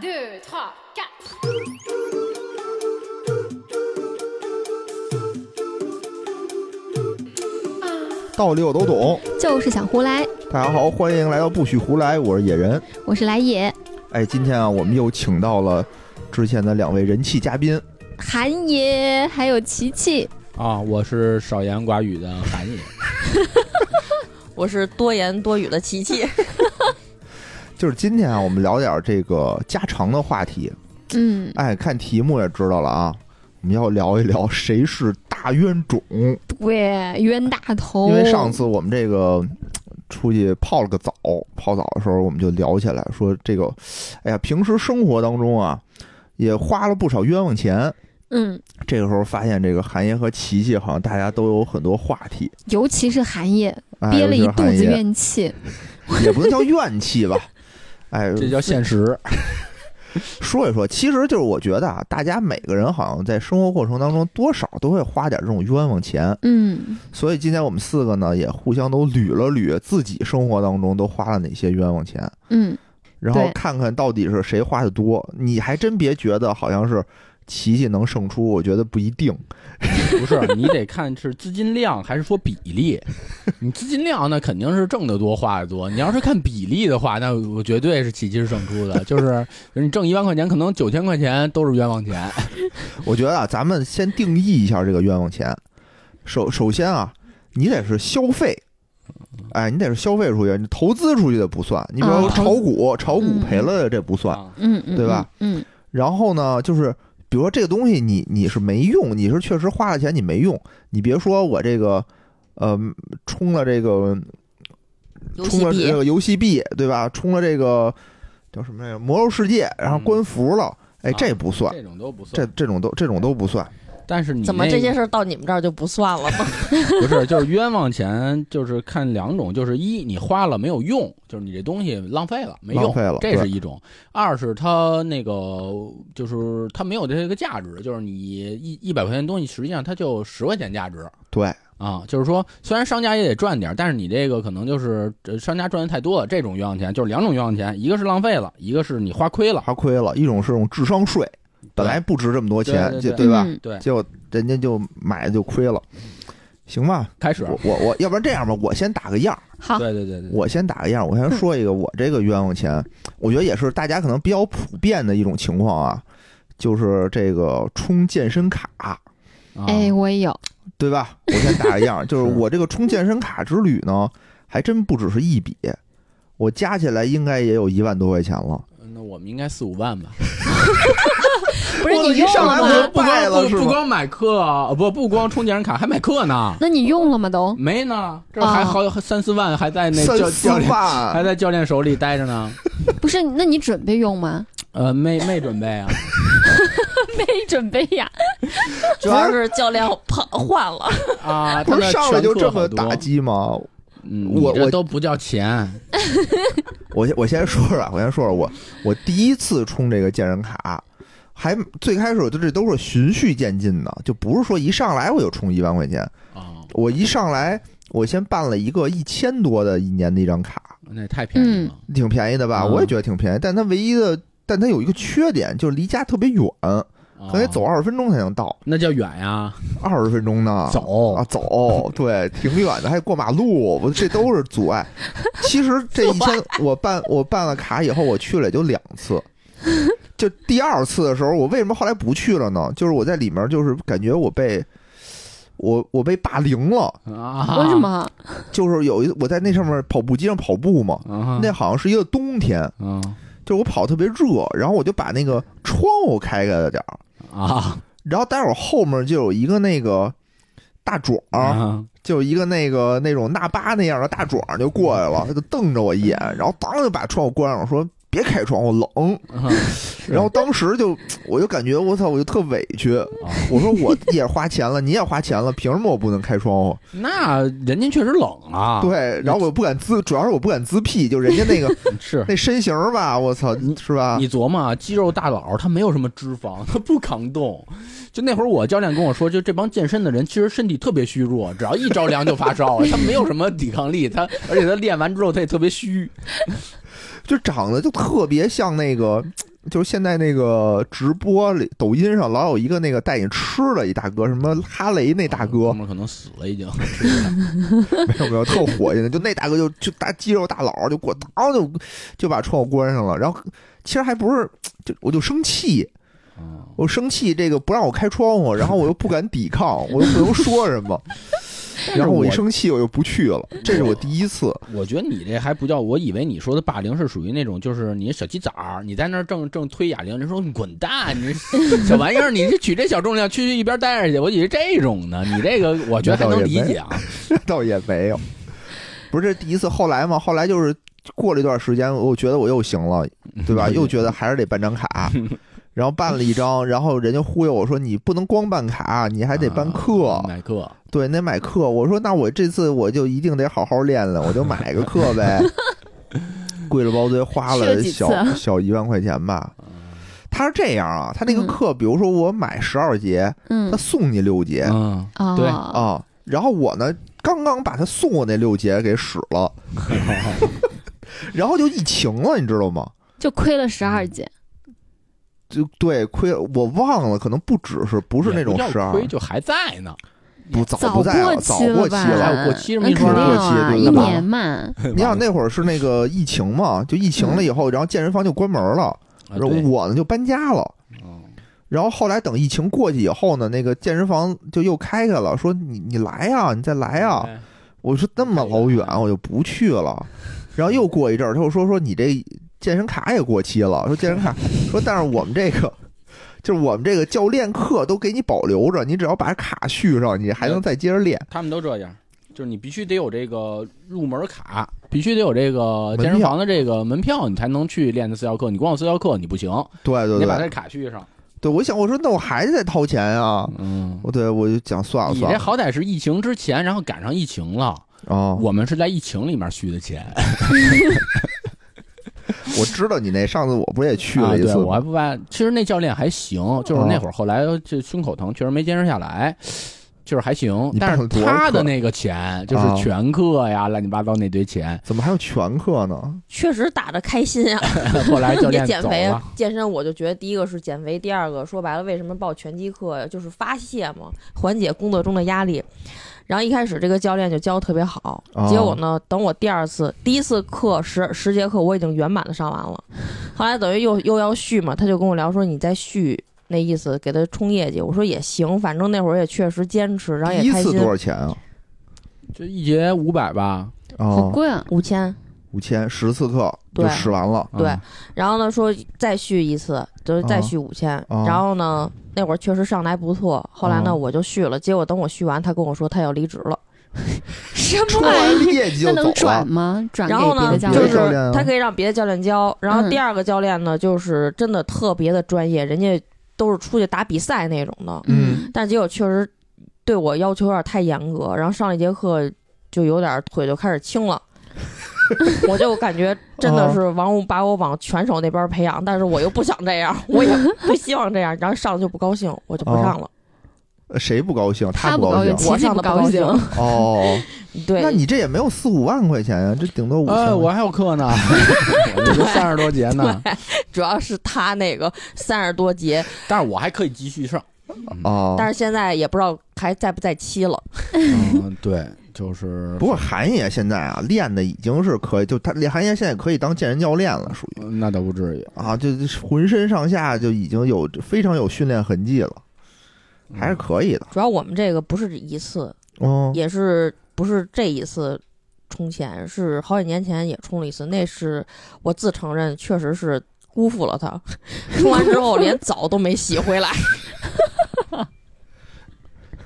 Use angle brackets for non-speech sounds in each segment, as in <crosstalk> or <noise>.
deux, trois, quatre. 道理我都懂。就是想胡来。大家好，欢迎来到不许胡来，我是野人。我是来也，哎，今天啊，我们又请到了之前的两位人气嘉宾。韩爷还有琪琪，啊，我是少言寡语的韩爷。<laughs> 我是多言多语的琪琪，<laughs> 就是今天啊，我们聊点这个家常的话题。嗯，哎，看题目也知道了啊，我们要聊一聊谁是大冤种。对，冤大头。因为上次我们这个出去泡了个澡，泡澡的时候我们就聊起来，说这个，哎呀，平时生活当中啊，也花了不少冤枉钱。嗯，这个时候发现，这个韩爷和琪琪好像大家都有很多话题，尤其是韩爷哎憋了一肚子，怨气。也不能叫怨气吧。<laughs> 哎，这叫现实。<laughs> 说一说，其实就是我觉得啊，大家每个人好像在生活过程当中多少都会花点这种冤枉钱，嗯，所以今天我们四个呢也互相都捋了捋自己生活当中都花了哪些冤枉钱，嗯，然后看看到底是谁花的多。你还真别觉得好像是琪琪能胜出，我觉得不一定。<laughs> 不是，你得看是资金量还是说比例。你资金量那肯定是挣得多花得多。你要是看比例的话，那我绝对是琪琪是胜出的。<laughs> 就是你挣一万块钱，可能九千块钱都是冤枉钱。<laughs> 我觉得啊，咱们先定义一下这个冤枉钱。首首先啊，你得是消费，哎，你得是消费出去，你投资出去的不算。你比如炒股，炒股嗯赔了的这不算。嗯，对吧？嗯，然后呢，就是比如说这个东西你你是没用，你是确实花了钱你没用，你别说我这个呃充了这个充了这个游戏币，对吧？充了这个叫什么来着？魔兽世界，然后官服了，哎，啊这不算，这种都不这算。这种都这种都不算。但是你怎么这些事儿到你们这儿就不算了吗？<laughs> <laughs> 不是，就是冤枉钱，就是看两种，就是一你花了没有用，就是你这东西浪费了没用，浪费了这是一种；二是它那个就是它没有这个价值，就是你一一百块钱东西，实际上它就十块钱价值对，啊。就是说，虽然商家也得赚点，但是你这个可能就是呃商家赚的太多了，这种冤枉钱就是两种冤枉钱，一个是浪费了，一个是你花亏了。花亏了。一种是用智商税，本来不值这么多钱，对对对就对吧？嗯对，结果人家就买就亏了。行吧，开始，我我我，要不然这样吧，我先打个样。好，对对对对，我先打个样，我先说一个我这个冤枉钱，我觉得也是大家可能比较普遍的一种情况啊，就是这个充健身卡，啊哎，我也有，对吧？我先打个样，<laughs> 就是是我这个充健身卡之旅呢，还真不只是一笔，我加起来应该也有一万多块钱了。那我们应该四五万吧。<laughs> <laughs> 不是你用了上来？不败了是吗光不不光买课啊，不不光充健身卡，还买课呢。那你用了吗？都？没呢，这还哦好三四万还在那教教练 <laughs> 还，在教练手里待着呢。<laughs> 不是，那你准备用吗？呃，没没准备啊，没准备呀。主要是教练换换了，啊，他那不是上来就这么打击吗？嗯，我我都不叫钱，我先我先说说啊，我先说说我我第一次充这个健身卡，还最开始我这都是循序渐进的，就不是说一上来我就充一万块钱，啊，我一上来我先办了一个一千多的一年的一张卡，那也太便宜了。挺便宜的吧？嗯我也觉得挺便宜，但它唯一的，但它有一个缺点，就是离家特别远，可得哦走二十分钟才能到，那叫远呀，二十分钟呢。走啊，走，对，挺远的，还过马路，我这都是阻碍。其实这一千，<laughs> 我办我办了卡以后，我去了也就两次。<laughs> 就第二次的时候，我为什么后来不去了呢？就是我在里面，就是感觉我被我我被霸凌了。啊？为什？么？就是有一我在那上面跑步机上跑步嘛，啊，那好像是一个冬天，嗯就是我跑特别热，然后我就把那个窗户开开了点儿，啊然后待会儿后面就有一个那个大壮，啊就一个那个那种纳巴那样的大壮就过来了，他就瞪着我一眼，然后当就把窗户关上，说别开窗户冷。啊 <laughs> 然后当时就我就感觉我操，我就特委屈，啊我说我也花钱了，你也花钱了，凭什么我不能开窗户？那人家确实冷啊，对，然后我不敢自，主要是我不敢自辟，就人家那个 <laughs> 是那身形吧，我操，是吧？你琢磨啊，肌肉大佬他没有什么脂肪，他不抗冻。就那会儿我教练跟我说，就这帮健身的人其实身体特别虚弱，只要一着凉就发烧，他没有什么抵抗力，他而且他练完之后他也特别虚。就长得就特别像那个 <tsk> 就是现在那个直播里，抖音上老有一个那个带你吃的一大哥，什么哈雷那大哥 <laughs> 可能死了已经。<laughs> 没有没有，特火现在，就那大哥就就大肌肉大佬就过，当就就把窗户关上了。然后其实还不是，就我就生气，嗯我生气这个不让我开窗户，然后我又不敢抵抗，我又不能说什么，<laughs> <laughs> 然后我一生气我又不去了，这是我第一次。<laughs> 我觉得你这还不叫，我以为你说的霸凌是属于那种，就是你小鸡崽儿，你在那儿正正推哑铃，人说你滚蛋，你这 <laughs> 小玩意儿，你是举这小重量去一边待着去，我以为这种呢，你这个我觉得还能理解啊。这倒也没有，不是这第一次，后来嘛，后来就是过了一段时间，我觉得我又行了，对吧？又觉得还是得办张卡，然后办了一张，然后人家忽悠我说你不能光办卡，你还得办课，啊买课，对，那买课。我说那我这次我就一定得好好练练，我就买个课呗，<laughs> 贵了包堆，花去了了小小一万块钱吧。他是这样啊，他那个嗯。课，比如说我买十二节，嗯。他送你六节，嗯，啊对。啊，然后我呢，刚刚把他送我那六节给使了，<laughs> 然后就疫情了，你知道吗？就亏了十二节，就对，亏了我忘了，可能不只是不是那种也不叫十二，亏就还在呢。不早早不在了，早？过期了。过期这么过期对一年嘛，<laughs> 你想那会儿是那个疫情嘛，就疫情了以后，然后健身房就关门了，啊然后我呢就搬家了。嗯然后后来等疫情过去以后呢，那个健身房就又开开了，说你你来呀，你再来呀。哎我说那么老远，我就不去了。然后又过一阵儿，他又说说你这健身卡也过期了，说健身卡说，但是我们这个就是我们这个教练课都给你保留着，你只要把卡续上，你还能再接着练。他们都这样，就是你必须得有这个入门卡，必须得有这个健身房的这个门票，你才能去练的私教课。你光有私教课你不行，对对对，你把这卡续上。对我想我说那我还得掏钱啊，嗯，我对我就讲算了你算了这好歹是疫情之前，然后赶上疫情了。哦，我们是在疫情里面续的钱，<laughs> <laughs> 我知道你那上次我不也去了一次吗？我还不办。其实那教练还行，就是那会儿后来这胸口疼，确实没坚持下来。就是还行，但是他的那个钱就是啊全课呀，乱七八糟那堆钱，怎么还有全课呢？确实打的开心啊，<laughs> 后来教 <laughs> 也练减肥健身，我就觉得第一个是减肥，第二个说白了，为什么报拳击课呀？就是发泄嘛，缓解工作中的压力。然后一开始这个教练就教的特别好，哦结果呢，等我第二次、第一次课十十节课我已经圆满的上完了，后来等于又又要续嘛，他就跟我聊说你再续。那意思给他冲业绩，我说也行，反正那会儿也确实坚持，然后也开心第一次多。少钱啊？就一节五百吧。哦，好贵啊！五千，五千十次课就对使完了。对嗯然后呢说再续一次，就是再续五千、哦然后呢那会儿确实上的还不错，后来呢、哦我就续了，结果等我续完，他跟我说他要离职了，<laughs> 什么玩意儿？那能转。吗？转给然后呢别的教就是他可以让别的教练教，然后嗯第二个教练呢就是真的特别的专业，人家都是出去打比赛那种的，嗯，但结果确实对我要求有点太严格，然后上一节课就有点腿就开始青了。<laughs> 我就感觉真的是往把我往拳手那边培养，但是我又不想这样，我也不希望这样，然后上了就不高兴，我就不上了。谁不高兴？他不高兴，我上的不高兴兴。哦，<laughs> 对，那你这也没有四五万块钱呀，这顶多五哎，千。我还有课呢，<laughs> 我就三十多节呢，主要是他那个三十多节，但是我还可以继续上。哦，但是现在也不知道还在不在期了。嗯，对，就是不过韩爷现在啊练的已经是可以，就他韩爷现在可以当健身教练了，属于呃那倒不至于，啊，就就浑身上下就已经有非常有训练痕迹了，还是可以的。主要我们这个不是一次，哦，也是不是这一次充钱，是好几年前也充了一次，那是我自承认确实是辜负了他，<laughs> 充完之后连澡都没洗回来。<laughs>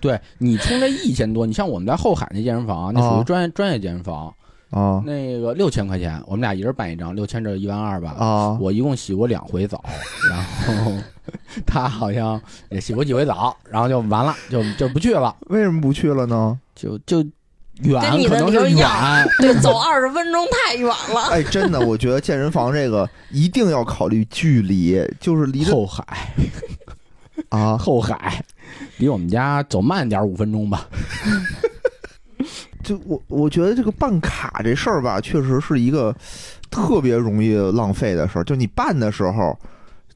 对你充这一千多，你像我们在后海那健身房，那属哦于专业专业健身房，啊那个六千块钱，我们俩一人办一张，六千这一万二吧。啊，我一共洗过两回澡，然后 <laughs> 他好像也洗过几回澡，然后就完了，就就不去了，为什么不去了呢？就就远，跟你的可能是理由一样远。对，走二十分钟太远了。哎，真的，我觉得健身房这个一定要考虑距离，就是离后海，啊，后海，离我们家走慢点五分钟吧。<laughs> 就我我觉得这个办卡这事儿吧，确实是一个特别容易浪费的事儿。就你办的时候，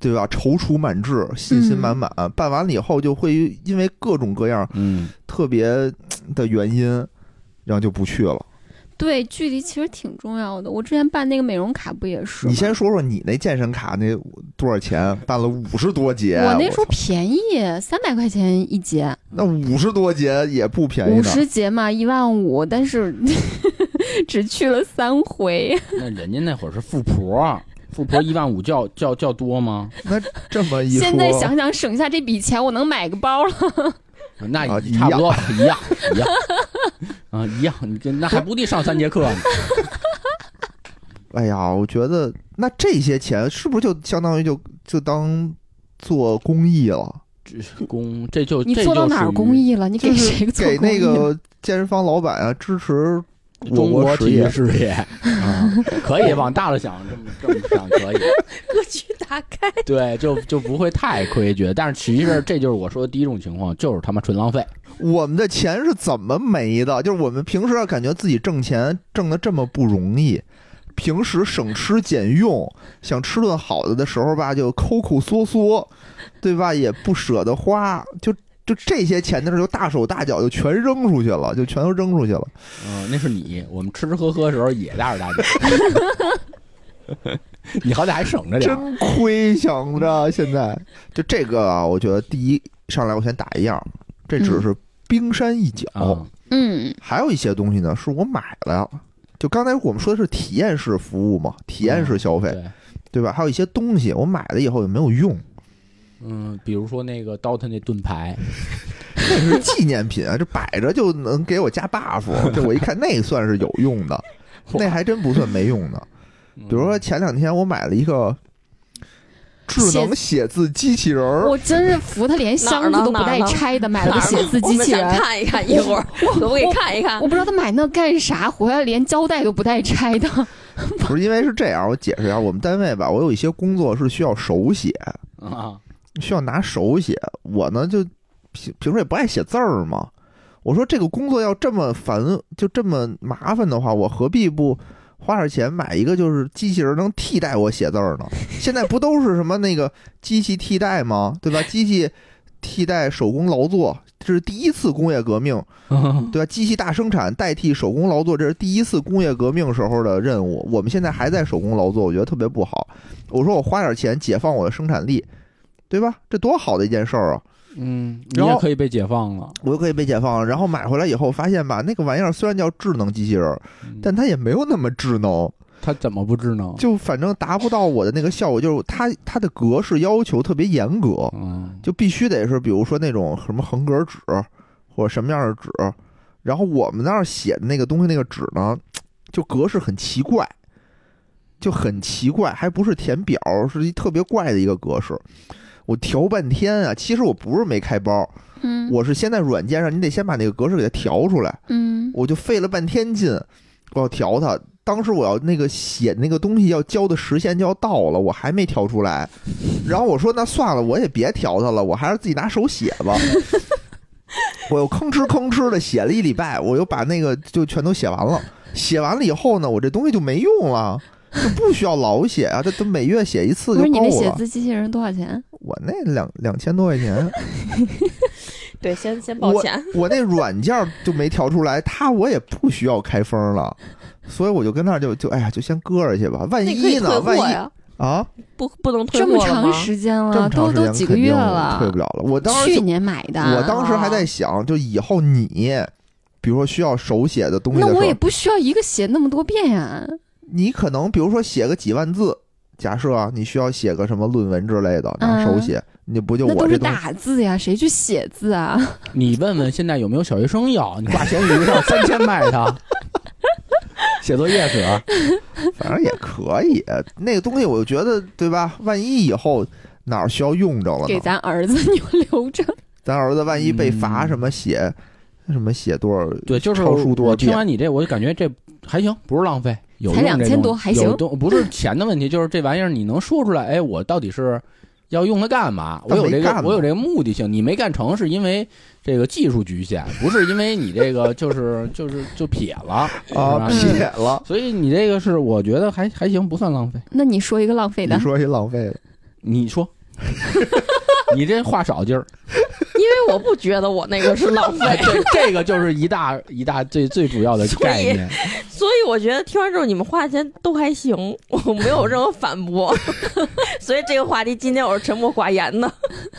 对吧？踌躇满志，信心满满。办完了以后，就会因为各种各样嗯，特别的原因，然后就不去了。对，距离其实挺重要的。我之前办那个美容卡不也是？你先说说你那健身卡那多少钱？办了五十多节，我那时候便宜，三百块钱一节，那五十多节也不便宜五。十节嘛，一万五，但是 <laughs> 只去了三回。那人家那会儿是富婆，富婆一万五叫叫叫多吗？那这么一说，现在想想，省下这笔钱，我能买个包了。那啊差不多吧，一样一样 <laughs> 啊，一样。你跟那还不得上三节课呢？<laughs> 哎呀，我觉得那这些钱是不是就相当于就就当做公益了？这 <laughs> 公这就你这做到哪儿公益了？你给谁做给那个健身房老板啊支持我中国体育。事业 <laughs> 啊，可以往大了想，这么这么想可以。<laughs> 格局打开。对，就就不会太亏缺。但是其实 <laughs> 这就是我说的第一种情况，就是他妈纯浪费。我们的钱是怎么没的？就是我们平时要感觉自己挣钱挣的这么不容易，平时省吃俭用，想吃顿好的的时候吧，就抠抠缩缩，对吧？也不舍得花，就就这些钱的时候，就大手大脚就全扔出去了，就全都扔出去了。嗯，那是你，我们吃吃喝喝的时候也大手大脚。<laughs> 你好歹还省着点。真亏，想着现在就这个啊，我觉得第一上来我先打一样，这只是冰山一角，啊，嗯，还有一些东西呢是我买了。就刚才我们说的是体验式服务嘛，体验式消费，对，对吧？还有一些东西我买了以后也没有用，嗯，比如说那个 DOTA 那盾牌，那是纪念品啊，这摆着就能给我加 buff，这我一看那算是有用的，<laughs> 那还真不算没用的。比比如说前两天我买了一个智能写字机器人儿，我真是服他，连箱子都不带拆的，买了个写字机器人。看一看，一会儿。<laughs> 我可不可以看一看。我？不知道他买那干啥，回来连胶带都不带拆的。<laughs> 不是因为是这样，我解释一下，我们单位吧，我有一些工作是需要手写，啊，需要拿手写。我呢就平平时也不爱写字儿嘛。我说这个工作要这么烦，就这么麻烦的话，我何必不花点钱买一个就是机器人能替代我写字儿呢？<laughs> 现在不都是什么那个机器替代吗？对吧？机器替代手工劳作，这是第一次工业革命，<laughs> 对吧？机器大生产代替手工劳作，这是第一次工业革命时候的任务。我们现在还在手工劳作，我觉得特别不好。我说我花点钱解放我的生产力，对吧？这多好的一件事儿啊！嗯，你也可以被解放了。我就可以被解放了。然后买回来以后发现吧，那个玩意儿虽然叫智能机器人但它也没有那么智能，它怎么不智能？就反正达不到我的那个效果。就是它它的格式要求特别严格，嗯，就必须得是比如说那种什么横格纸或者什么样的纸。然后我们那儿写的那个东西，那个纸呢，就格式很奇怪，就很奇怪，还不是填表，是一特别怪的一个格式。我调半天啊，其实我不是没开包，嗯我是先在软件上，你得先把那个格式给它调出来，嗯，我就费了半天劲，我要调它。当时我要那个写那个东西要交的时限就要到了，我还没调出来。然后我说那算了，我也别调它了，我还是自己拿手写吧。<laughs> 我又吭哧吭哧的写了一礼拜，我又把那个就全都写完了。写完了以后呢，我这东西就没用了，就不需要老写啊，这都每月写一次就是够了。你那写字机器人多少钱？我那两两千多块钱，<laughs> 对，先先报钱。我那软件就没调出来，它我也不需要开封了，所以我就跟那儿就就哎呀，就先搁着去吧，万一呢？万一，啊，不不能退这么长？时间了，都都几个月了，退不了了。我当时去年买的。我当时还在想，就以后你比如说需要手写的东西那我也不需要一个写那么多遍呀。你可能比如说写个几万字，假设啊，你需要写个什么论文之类的，拿手嗯写，你不就那都是我这东西打字呀，谁去写字啊？<laughs> 你问问现在有没有小学生要？<laughs> 你挂闲鱼上三千卖他，<laughs> 写作业纸。反正也可以。那个东西我就觉得，对吧？万一以后哪儿需要用着了给？咱儿子你就留着。咱儿子万一被罚嗯什么写、什么写多少，对，就是超书多听完你这，我就感觉这还行，不是浪费，有才2000用这东多还行有东不是钱的问题，就是这玩意儿你能说出来，哎，我到底是要用它干嘛？我有这个我有这个目的性，你没干成是因为这个技术局限，不是因为你这个就是 <laughs> 就是就撇了啊，撇了。所以你这个是我觉得还还行，不算浪费。那你说一个浪费的你，说一浪费的，你说，<laughs> 你这话少劲儿。<laughs> 因为我不觉得我那个是浪费，这这个就是一大一大最最主要的概念。所以我觉得听完之后你们花钱都还行，<laughs> 我没有任何反驳。<laughs> 所以这个话题今天我是沉默寡言的。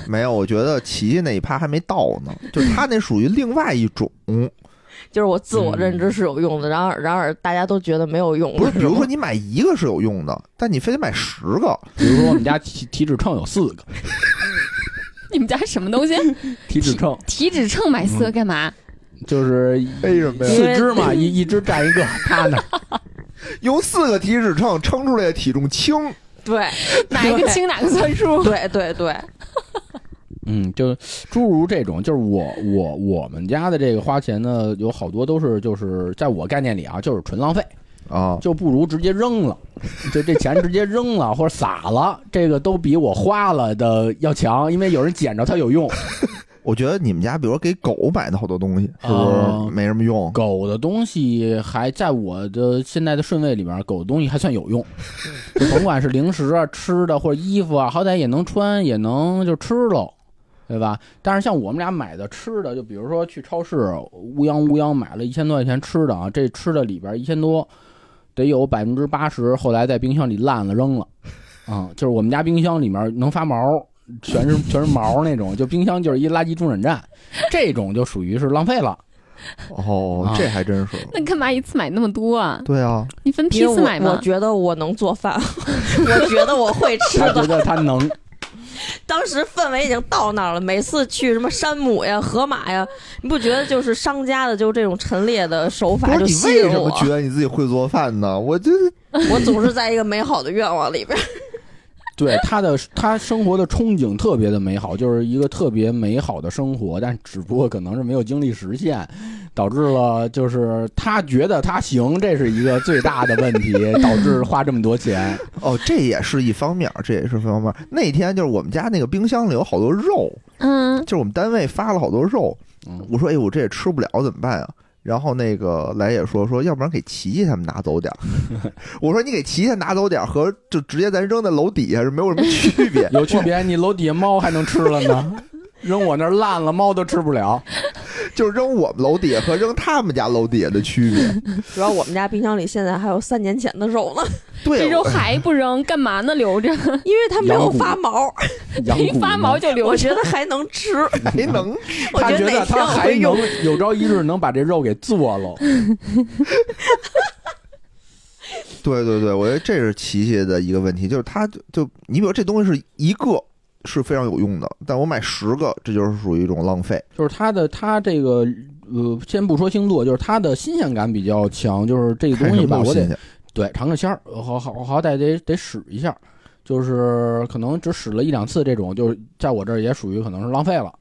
没有，我觉得琪琪那一趴还没到呢，就他那属于另外一种，<laughs> 就是我自我认知是有用的，然而然而大家都觉得没有用。不是，比如说你买一个是有用的，但你非得买十个，比如说我们家体体脂秤有四个，你们家什么东西？体脂秤体脂秤买四个干嘛？就是为什么因为四只嘛，一一只占一个，<laughs> 他那儿。用四个体脂秤称出来的体重轻，对，哪一个轻哪个算数？对对对，嗯，就诸如这种，就是我我我们家的这个花钱呢，有好多都是就是在我概念里啊，就是纯浪费，啊，就不如直接扔了，就这钱直接扔了或者撒了，这个都比我花了的要强，因为有人捡着它有用。我觉得你们家，比如给狗买的好多东西，是不哦是没什么用？狗的东西还在我的现在的顺位里边，狗的东西还算有用，甭管是零食啊、吃的或者衣服啊，好歹也能穿，也能就吃喽，对吧？但是像我们俩买的吃的，就比如说去超市乌泱乌泱买了一千多块钱吃的啊，这吃的里边一千多，得有百分之八十后来在冰箱里烂了扔了，啊、就是我们家冰箱里面能发毛。全是 <laughs> 全是毛那种，就冰箱就是一垃圾中转站，这种就属于是浪费了。哦啊，这还真是。那干嘛一次买那么多啊？对啊，你分批次买吗？我我觉得我能做饭，<laughs> 我觉得我会吃他 <laughs> 觉。得他能，当时氛围已经到那儿了，每次去什么山姆呀、河马呀，你不觉得就是商家的就这种陈列的手法就吸为什么引我？觉得你自己会做饭呢？我这我总是在一个美好的愿望里边。对他的他生活的憧憬特别的美好，就是一个特别美好的生活，但只不过可能是没有经历实现，导致了就是他觉得他行，这是一个最大的问题，导致花这么多钱。<laughs> 哦，这也是一方面儿，这也是一方面儿。那天就是我们家那个冰箱里有好多肉，嗯，就是我们单位发了好多肉，嗯，我说：“哎，我这也吃不了，怎么办呀？”然后那个来也说说，要不然给琪琪他们拿走点儿。<laughs> 我说：“你给琪琪拿走点儿和就直接咱扔在楼底下是没有什么区别。<laughs> 有区别，你楼底下猫还能吃了呢，扔我那儿烂了，猫都吃不了。<laughs> 就是扔我们楼底下和扔他们家楼底下的区别。主要我们家冰箱里现在还有三年前的肉呢，对，这肉还不扔，干嘛呢？留着，<laughs> 因为它没有发毛，<laughs> 一发毛就留着。我觉得还能吃。还能我他觉得他还能。有朝一日能把这肉给做了。对对对，我觉得这是琪琪的一个问题，就是他就就你比如这东西是一个是非常有用的，但我买十个，这就是属于一种浪费。就是它的它这个呃，先不说星座，就是它的新鲜感比较强，就是这个东西吧，我得对尝个鲜儿，好好好歹得得使一下，就是可能只使了一两次这种，就是在我这儿也属于可能是浪费了。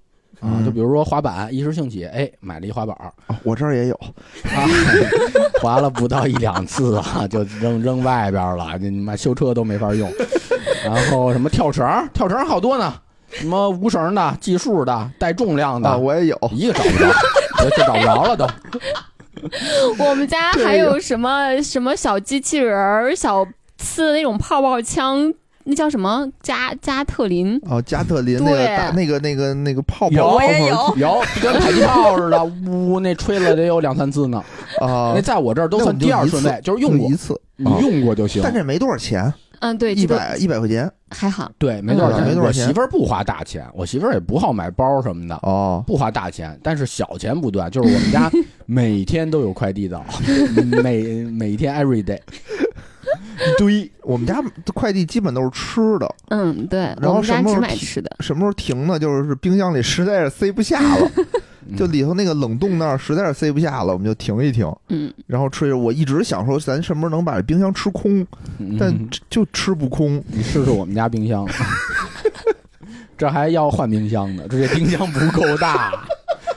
啊，嗯就比如说滑板，一时兴起，哎，买了一滑板儿，啊我这儿也有。啊，<laughs> 滑了不到一两次啊，就扔扔外边儿了，你妈修车都没法用。然后什么跳绳儿，跳绳儿好多呢，什么无绳的、计数的、带重量的，啊，我也有。一个找不着，就就找不着了都。<laughs> 我们家还有什么什么小机器人儿、小呲那种泡泡枪，那叫什么加加特林？哦，加特林那个那个那个那个泡泡有我也有有，跟迫击炮似的，呜，那吹了得有两三次呢。啊那，在我这儿都算第二顺位，就是用过一，次，你啊用过就行。但这没多少钱，嗯，对，一百一百块钱还好。对，没多少嗯钱。没多少钱我媳妇儿不花大钱，我媳妇儿也不好买包什么的。哦。不花大钱，但是小钱不断，就是我们家 <laughs> 每天都有快递到，每每天 every day <laughs> 一堆。我们家快递基本都是吃的，嗯，对，然后什么时候提买吃的。什么时候停呢？就是冰箱里实在是塞不下了，<laughs> 就里头那个冷冻那儿实在是塞不下了，我们就停一停，嗯，然后吃。我一直想说，咱什么时候能把冰箱吃空，嗯但就吃不空。你试试我们家冰箱，<laughs> 这还要换冰箱呢，这这冰箱不够大，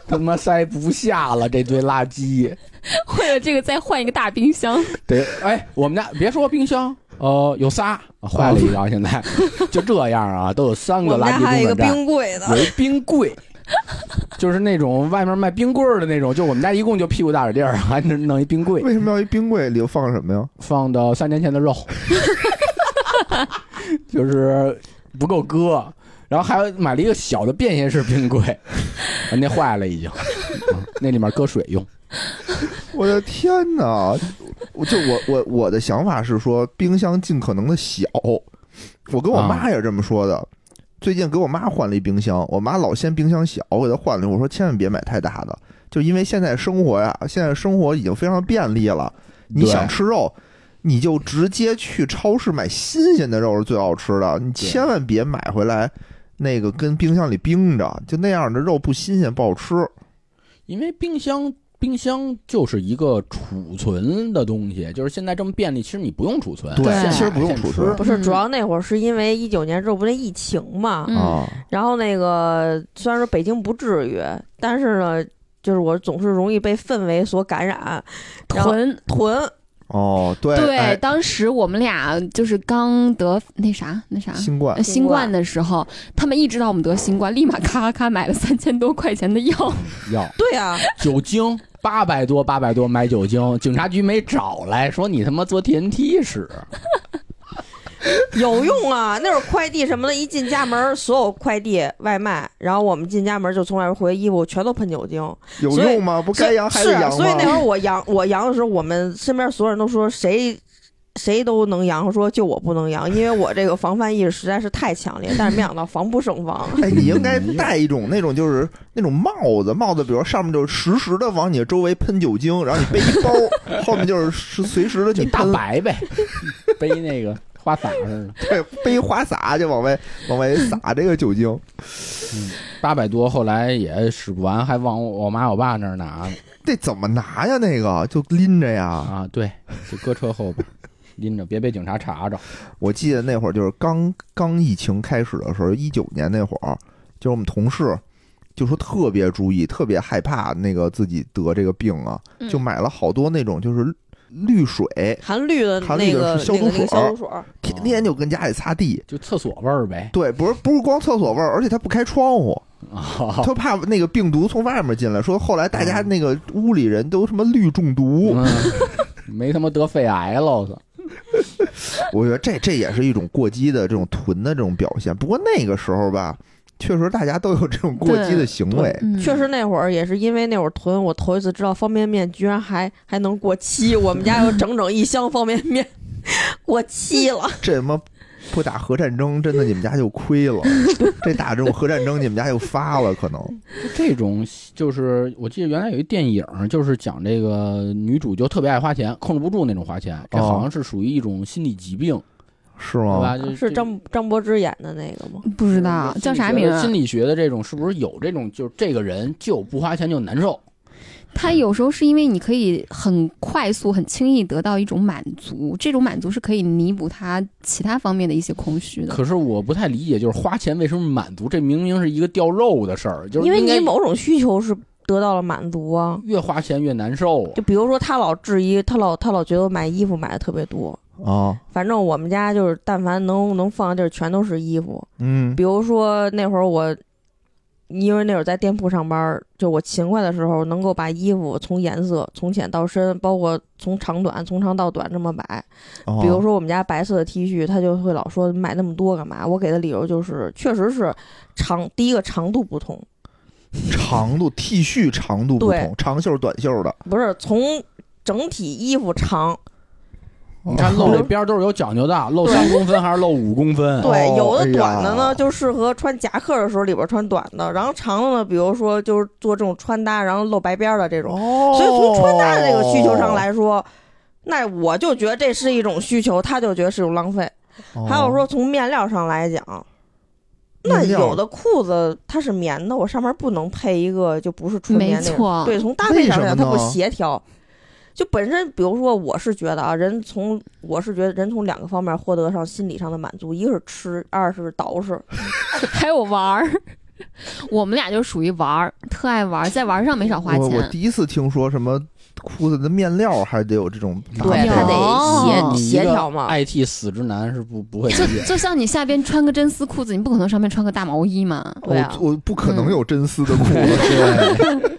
他妈塞不下了这堆垃圾。<laughs> 为了这个再换一个大冰箱。得，哎，我们家别说冰箱，呃，有仨，啊坏了一个啊，<laughs> 现在就这样啊，都有三个我们垃圾家还有一个。冰柜的，有一冰柜，<laughs> 就是那种外面卖冰棍儿的那种，就我们家一共就屁股大点地儿，还能弄一冰柜，为什么要一冰柜里头放什么呀？放到三年前的肉，<laughs> 就是不够搁，然后还买了一个小的便携式冰柜，啊那坏了已经，嗯那里面搁水用。我的天哪！我就我我我的想法是说，冰箱尽可能的小。我跟我妈也是这么说的。最近给我妈换了一冰箱，我妈老嫌冰箱小，我给她换了。我说千万别买太大的，就因为现在生活呀，现在生活已经非常便利了。你想吃肉，你就直接去超市买新鲜的肉是最好吃的。你千万别买回来那个跟冰箱里冰着，就那样的肉不新鲜不好吃。因为冰箱冰箱就是一个储存的东西，就是现在这么便利，其实你不用储存，对其实不用储存。不是，嗯。主要那会儿是因为一九年之后不那疫情嘛，然后那个虽然说北京不至于，但是呢，就是我总是容易被氛围所感染，囤。囤哦，对对，哎当时我们俩就是刚得那啥那啥新冠。呃新冠的时候，他们一知道我们得新冠，立马咔咔咔买了三千多块钱的药。药。<laughs> 对啊，酒精八百多八百多买酒精，警察局没找来说你他妈坐 TNT 使，<laughs> 有用啊！那会儿快递什么的，一进家门，所有快递外卖，然后我们进家门就从外边回衣服全都喷酒精，有用吗？不该阳还是阳所以那会儿我阳我阳的时候，我们身边所有人都说谁。谁都能阳，说就我不能阳，因为我这个防范意识实在是太强烈，但是没想到防不胜防。哎，你应该戴一种那种就是那种帽子，帽子比如上面就是实时的往你周围喷酒精，然后你背一包，后面就是是随时的去你大喷，白呗，背那个花洒似的，<laughs> 对，背花洒就往外 <laughs> 往外洒这个酒精。八百多，后来也使不完，还往我妈我爸那儿拿呢这怎么拿呀？那个就拎着呀。啊，对，就搁车后边 <laughs> 拎着，别被警察查着。我记得那会儿就是刚刚疫情开始的时候，一九年那会儿，就是我们同事就说特别注意，特别害怕那个自己得这个病啊，嗯就买了好多那种就是滤水，含氯的含氯的那个是消毒水那个那个消毒水儿，天天就跟家里擦地。就厕所味儿呗。对，不是不是光厕所味儿，而且他不开窗户，啊，他怕那个病毒从外面进来。说后来大家那个屋里人都什么氯中毒，嗯没他妈得肺癌了，我操！<laughs> 我觉得这这也是一种过激的这种囤的这种表现。不过那个时候吧，确实大家都有这种过激的行为。嗯确实那会儿也是因为那会儿囤，我头一次知道方便面居然还还能过期，我们家有整整一箱方便面过期了。<laughs> 这他妈不打核战争，真的你们家就亏了。<laughs> 这打这种核战争，你们家就发了，可能。<laughs> 这种，就是我记得原来有一电影，就是讲这个女主就特别爱花钱，控制不住那种花钱，这哦好像是属于一种心理疾病，是吗？吧？就是张张柏芝演的那个吗？不知道叫啥名儿心。理学的这种是不是有这种，就是这个人就不花钱就难受？他有时候是因为你可以很快速、很轻易得到一种满足，这种满足是可以弥补他其他方面的一些空虚的。可是我不太理解，就是花钱为什么满足？这明明是一个掉肉的事儿，就是因为你某种需求是得到了满足啊。越花钱越难受啊就。比如说，他老质疑，他老他老觉得买衣服买的特别多。啊，反正我们家就是，但凡能能放的地儿全都是衣服。嗯比如说那会儿我，因为那会儿在店铺上班儿，就我勤快的时候，能够把衣服从颜色从浅到深，包括从长短从长到短这么摆。哦比如说我们家白色的 T 恤，他就会老说买那么多干嘛？我给的理由就是，确实是长，第一个长度不同，长度 T 恤长度不同，长袖短袖的。不是从整体衣服长。你看露这边儿都是有讲究的，露三公分还是露五公分？对，哦有的哎短的呢，就适合穿夹克的时候里边穿短的，然后长的呢，比如说就是做这种穿搭，然后露白边儿的这种。哦所以从穿搭的这个需求上，来说，那我就觉得这是一种需求，他就觉得是一种浪费。哦还有说从面料上来讲，那有的裤子它是棉的，我上面不能配一个就不是纯棉的没错种。对，从搭配上来讲，它不协调。就本身，比如说，我是觉得啊，人从我是觉得人从两个方面获得上心理上的满足，一个是吃，二是捯饬。<laughs> 还有玩儿，我们俩就属于玩儿，特爱玩儿，在玩儿上没少花我我。第一次听说什么裤子的面料还得有这种对，配它得哦协协调嘛。IT 死直男是不不会理就解。就像你下边穿个真丝裤子，你不可能上面穿个大毛衣嘛。对啊我我不可能有真丝的裤子。<laughs> 对，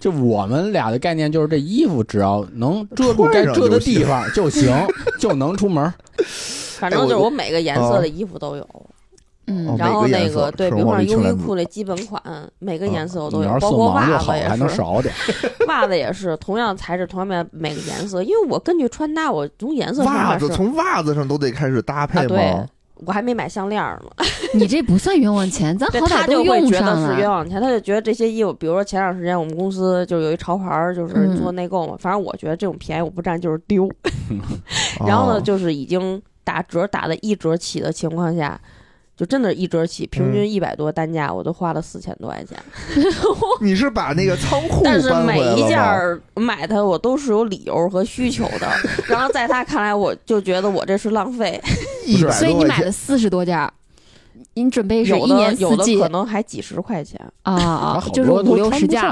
就我们俩的概念就是，这衣服只要能遮住该遮的地方就行，<laughs> 就能出门。反正就是我每个颜色的衣服都有。嗯哦，然后那个个对，比如说优衣库那基本款，每个颜色我都有，包括袜子也还能是，少点。<laughs> 袜子也是同样材质、同样面每个颜色，因为我根据穿搭，我从颜色上袜子是从袜子上都得开始搭配啊，对吗？，我还没买项链呢。<laughs> 你这不算冤枉钱，咱对好歹都他就会用觉得是冤。枉钱，他就觉得这些衣服，比如说前段时间我们公司就有一潮牌儿，就是嗯做内购嘛，反正我觉得这种便宜我不占就是丢。<laughs> 然后呢，哦就是已经打折打的一折起的情况下，就真的是一折起，平均嗯一百多单价，我都花了四千多块钱。<laughs> 你是把那个仓库但是每一？件儿买它，我都是有理由和需求的。然后在他看来，我就觉得我这是浪费。<laughs> 所以你买了四十多件儿，你准备是有一年四季有的可能还几十块钱，啊啊，就是五六十件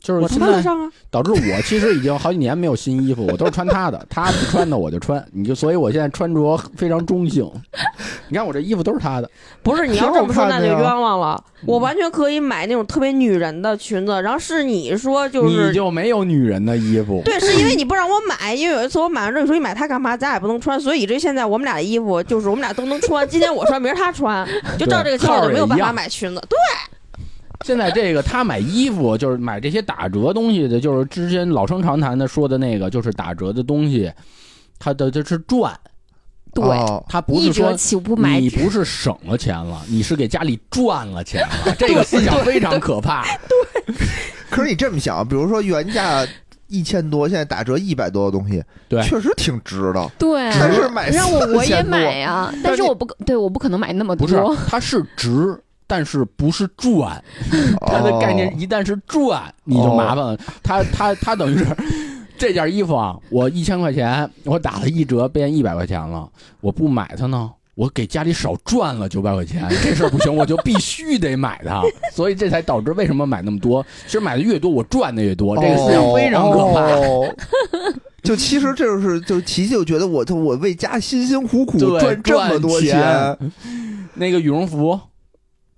就是我现在穿得上啊。导致我其实已经好几年没有新衣服，我都是穿他的，他不穿的我就穿，你就所以我现在穿着非常中性。你看我这衣服都是他的，不是你要挺这么说，那就冤枉了。嗯我完全可以买那种特别女人的裙子，然后是你说就是你就没有女人的衣服。对，是因为你不让我买，因为有一次我买完之后，你说你买它干嘛？咱俩也不能穿，所以以至于现在我们俩的衣服就是我们俩都能穿，今天我穿，明儿他穿，就照这个情况，就没有办法买裙子。对，现在这个他买衣服就是买这些打折东西的，就是之前老生常谈的说的那个，就是打折的东西，他的这是赚，对，哦它不一是说折起不买你不是省了钱了，你是给家里赚了钱了，<laughs> 这个思想非常可怕。对 <laughs> 可是你这么想，比如说原价一千多，现在打折一百多的东西，对确实挺值的。对，但是买让我我也买呀，<laughs> 但是我不对，我不可能买那么多不是多。，它是值，但是不是赚。<laughs> 它的概念哦一旦是赚，你就麻烦了。它它它等于是这件衣服啊，我一千块钱，我打了一折变一百块钱了，我不买它呢。我给家里少赚了九百块钱，<laughs> 这事儿不行，我就必须得买它，所以这才导致为什么买那么多。其实买的越多，我赚的越多，这个思想非常可怕。哦 <laughs> 就其实这就是，就琪琪就觉得我就我为家辛辛苦苦赚这么多赚钱那个羽绒服，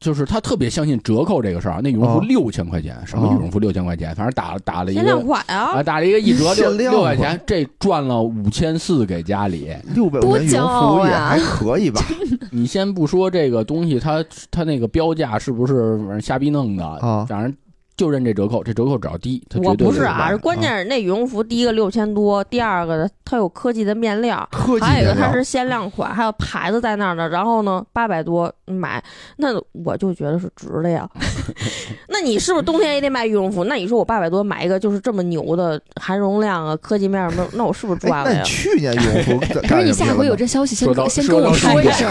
就是他特别相信折扣这个事儿啊。那羽绒服哦六千块钱，什么哦羽绒服六千块钱，反正打了打了一限量个款啊啊，，打了一个一折六六块钱，这赚了五千四给家里。<laughs> 六百块钱羽绒服也还可以吧？<laughs> 你先不说这个东西，它它那个标价是不是反正瞎逼弄的啊反正就认这折扣，这折扣只要低，它绝对我不是啊，是关键是那羽绒服，第一个六千多，第二个它有科技的面料，科技还有一个它是限量款，还有牌子在那儿呢。然后呢，八百多买，那我就觉得是值的呀。<laughs> 那你是不是冬天也得买羽绒服？那你说我八百多买一个就是这么牛的含绒量啊、科技面儿，那那我是不是赚哎，那你了呀？去年羽绒服 <laughs> 干可是你下回有这消息，先先跟我说一声。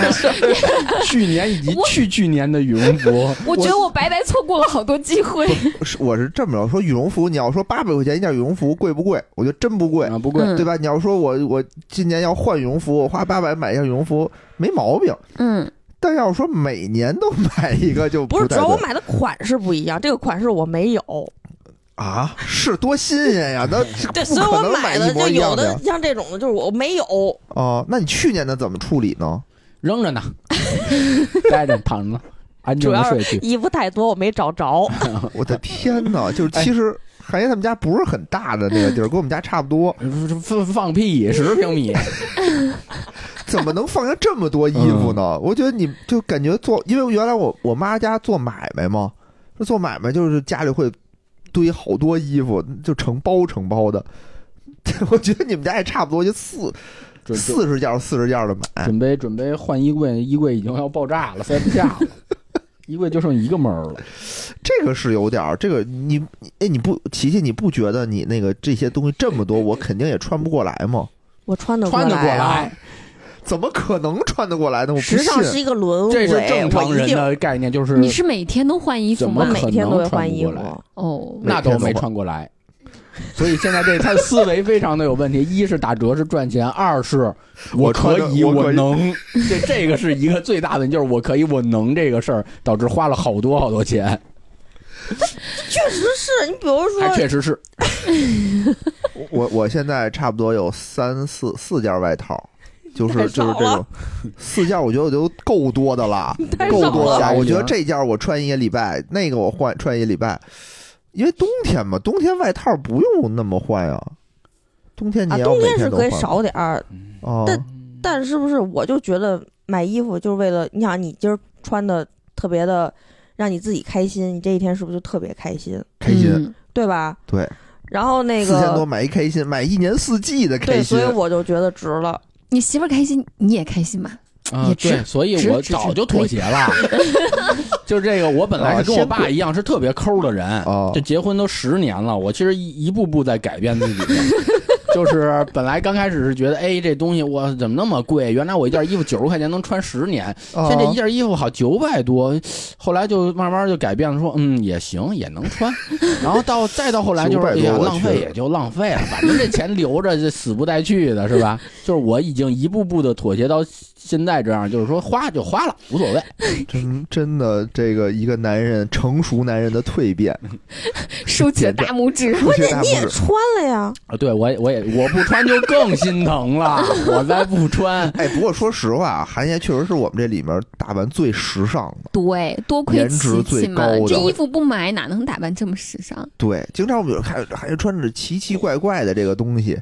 <laughs> 去年以及去去年的羽绒服，我觉得我白白错过了好多机会。是我是这么着说，羽绒服你要说八百块钱一件羽绒服贵不贵？我觉得真不贵，啊不贵，嗯对吧？你要说我我今年要换羽绒服，我花八百买一件羽绒服没毛病。嗯，但要说每年都买一个就不是，主要我买的款式不一样，这个款式我没有。啊，是多新鲜呀！那对，所以我买买的就有的像这种的，就是我没有。哦，那你去年的怎么处理呢？扔着呢，<laughs> 待着躺着呢，安静主要的睡去。衣服太多，我没找着。<laughs> <laughs> 我的天哪！就是哎其实韩爷他们家不是很大的那个地儿，跟我们家差不多，放放屁，十平米，<laughs> 怎么能放下这么多衣服呢？嗯我觉得你就感觉做，因为原来我我妈家做买卖嘛，这做买卖就是家里会堆好多衣服，就成包成包的。我觉得你们家也差不多，就四四十件四十件的买。准备准备换衣柜，衣柜已经要爆炸了，塞不下了，衣柜就剩一个门儿了。这个是有点儿，这个你你哎，你不琪琪，你不觉得你那个这些东西这么多，我肯定也穿不过来吗？我穿得穿得过来怎么可能穿得过来呢？我不时尚是信。一个轮回，这是正常人的概念，就是你是每天都换衣服吗？每天都会换衣服。哦，那都没穿过来。所以现在这他的思维非常的有问题，一是打折是赚钱，二是我可以，我可以我能，这这个是一个最大的，就是我可以，我能这个事儿，导致花了好多好多钱，确实是你比如说确实是我我现在差不多有三四四件外套，就是就是这种四件，我觉得我都够多的了，够多的。了我觉得这件我穿一个礼拜，那个我换穿一个礼拜，因为冬天嘛，冬天外套不用那么换呀。冬天你啊，冬天是可以少点儿，哦。但但是不是我就觉得买衣服就是为了你想你今儿穿的特别的让你自己开心，你这一天是不是就特别开心，开心，嗯对吧？对，然后那个四千多买一开心，买一年四季的开心对，心所以，我就觉得值了。你媳妇儿开心，你也开心嘛？啊也，对，所以我早就妥协了。<laughs> 就是这个，我本来是跟我爸一样是特别抠的人，哦这结婚都十年了，我其实一一步步在改变自己。就是本来刚开始是觉得，哎，这东西我怎么那么贵？原来我一件衣服九十块钱能穿十年，哦现在这一件衣服好九百多。后来就慢慢就改变了，说嗯也行，也能穿。然后到再到后来就是，900哎呀，浪费也就浪费了，反正这钱留着，这死不带去的，是吧？就是我已经一步步的妥协到现在这样，就是说花就花了，无所谓。<laughs> 真 <laughs> 真的这个一个男人成熟男人的蜕变，竖起了大拇指。关键你也穿了呀，啊，对我也我也我不穿就更心疼了，<laughs> 我再不穿，哎，不过说实话啊，韩爷确实是我们这里面打扮最时尚的。对，多亏颜值琪琪嘛最高的，这衣服不买哪能打扮这么时尚？对，经常我们有看还穿着奇奇怪怪的这个东西，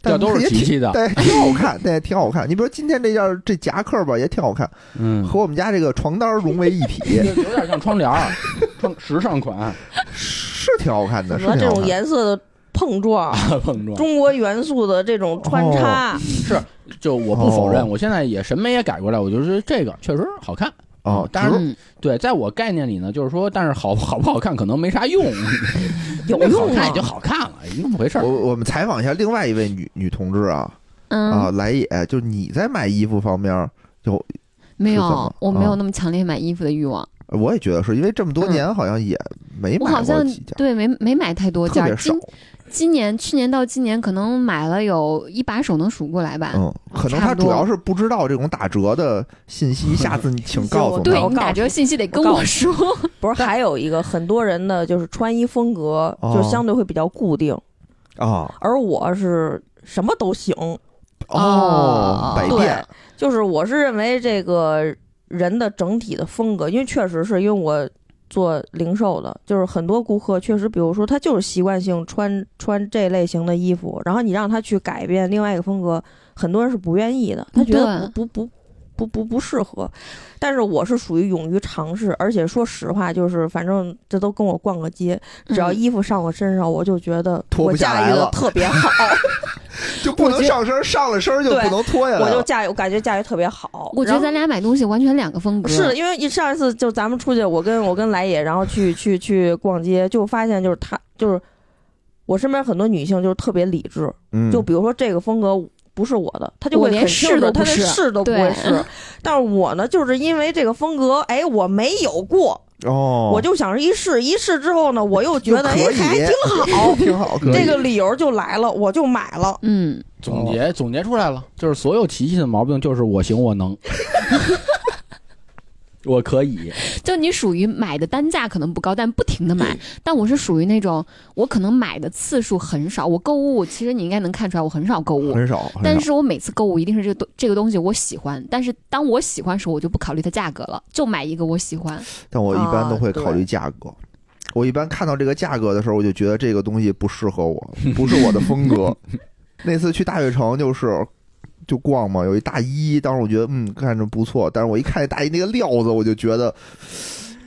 但这都是也挺琪琪的。对，挺好看，<laughs> 对，挺好看。你比如今天这件这夹克吧，也挺好看，嗯，和我们家这个床单融为一体，<laughs> 有点像窗帘儿，窗时尚款是挺好看的，是和这种。颜色的碰撞，<laughs> 碰撞。中国元素的这种穿插，是就我不否认，哦我现在也审美也改过来，我就是这个确实好看。哦，但是嗯，对，在我概念里呢，就是说，但是好好不好看可能没啥用，有好用啊看也就好看了，那么回事儿我。我们采访一下另外一位女女同志啊嗯，啊，来也，就是你在买衣服方面有，没有我没有啊那么强烈买衣服的欲望。我也觉得是因为这么多年好像也没买我好像过几件，对没没买太多件今。今年去年到今年可能买了有一把手能数过来吧。嗯，可能他主要是不知道这种打折的信息，下次你 <laughs> 请告诉我他对你打折信息得跟我说。<laughs> 不是还有一个很多人的就是穿衣风格哦就相对会比较固定，啊。而我是什么都行，哦，百对变，就是我是认为这个人的整体的风格，因为确实是因为我做零售的，就是很多顾客确实，比如说他就是习惯性穿穿这类型的衣服，然后你让他去改变另外一个风格，很多人是不愿意的，他觉得不不不。不不不适合，但是我是属于勇于尝试，而且说实话，就是反正这都跟我逛个街，只要嗯衣服上我身上，我就觉得脱不我驾驭的下来了特别好，<laughs> 就不能上身，上了身就不能脱下来。我就驾驭，我感觉驾驭特别好。我觉得咱俩买东西完全两个风格。是的，因为一上一次就咱们出去，我跟我跟来也，然后去去去逛街，就发现就是他就是我身边很多女性就是特别理智，嗯，就比如说这个风格不是我的，他就会连试都不试试都不会试。但是我呢，就是因为这个风格，哎，我没有过，哦，我就想着一试，一试之后呢，我又觉得哎还挺 <laughs> 好，挺好，<laughs> 这个理由就来了，我就买了。嗯，总结总结出来了，就是所有琪琪的毛病就是我行我能，<laughs> 我可以。就你属于买的单价可能不高，但不停的买。但我是属于那种我可能买的次数很少，我购物其实你应该能看出来我很少购物。很少，很少但是我每次购物一定是这个东这个东西我喜欢，但是当我喜欢的时候，我就不考虑它价格了，就买一个我喜欢。但我一般都会考虑价格。我一般看到这个价格的时候，我就觉得这个东西不适合我，不是我的风格。<laughs> 那次去大悦城就是就逛嘛，有一大衣，当时我觉得嗯看着不错，但是我一看大衣那个料子，我就觉得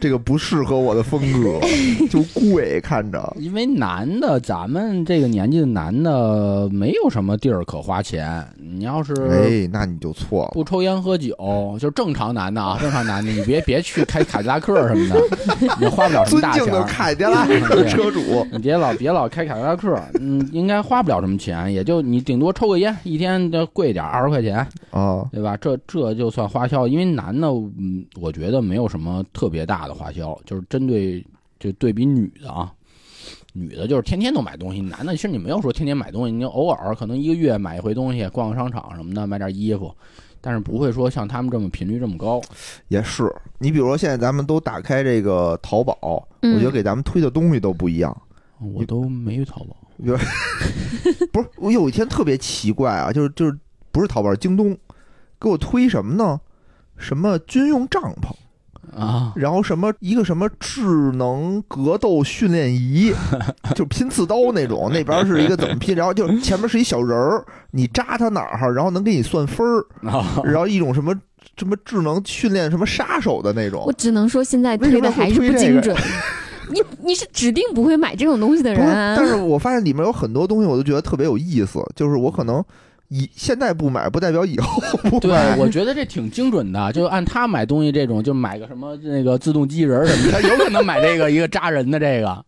这个不适合我的风格，<laughs> 就贵看着。因为男的，咱们这个年纪的男的没有什么地儿可花钱。你要是哎，那你就错了。不抽烟喝酒，就是正常男的啊，<laughs> 正常男的，你别别去开凯迪拉克什么的，<laughs> 你花不了什么尊敬的大钱儿。凯迪拉克车主，你别老别老开凯迪拉克，嗯，应该花不了什么钱，也就你顶多抽个烟，一天就贵点二十块钱，啊，对吧？这这就算花销，因为男的，嗯，我觉得没有什么特别大的花销，就是针对就对比女的啊，女的就是天天都买东西，男的其实你没有说天天买东西，你偶尔可能一个月买一回东西，逛个商场什么的，买点衣服，但是不会说像他们这么频率这么高。也是。你比如说现在咱们都打开这个淘宝，嗯我觉得给咱们推的东西都不一样。我都没有淘宝，<laughs> 不是，我有一天特别奇怪啊，就是就是不是淘宝，是京东，给我推什么呢？什么军用帐篷？啊，然后什么一个什么智能格斗训练仪，<laughs> 就拼刺刀那种，<laughs> 那边是一个怎么拼，<laughs> 然后就前面是一小人儿，你扎他哪儿，然后能给你算分儿，啊。然后一种什么什么智能训练什么杀手的那种。我，只能说现在推的还是不精准。你你是指定不会买这种东西的，人啊。但是我发现里面有很多东西我都觉得特别有意思，就是我可能以现在不买，不代表以后 <laughs> 不买对。，我觉得这挺精准的，<laughs> 就按他买东西这种，就买个什么那个自动机器人儿什么的，他 <laughs> 有可能买这个一个扎人的这个，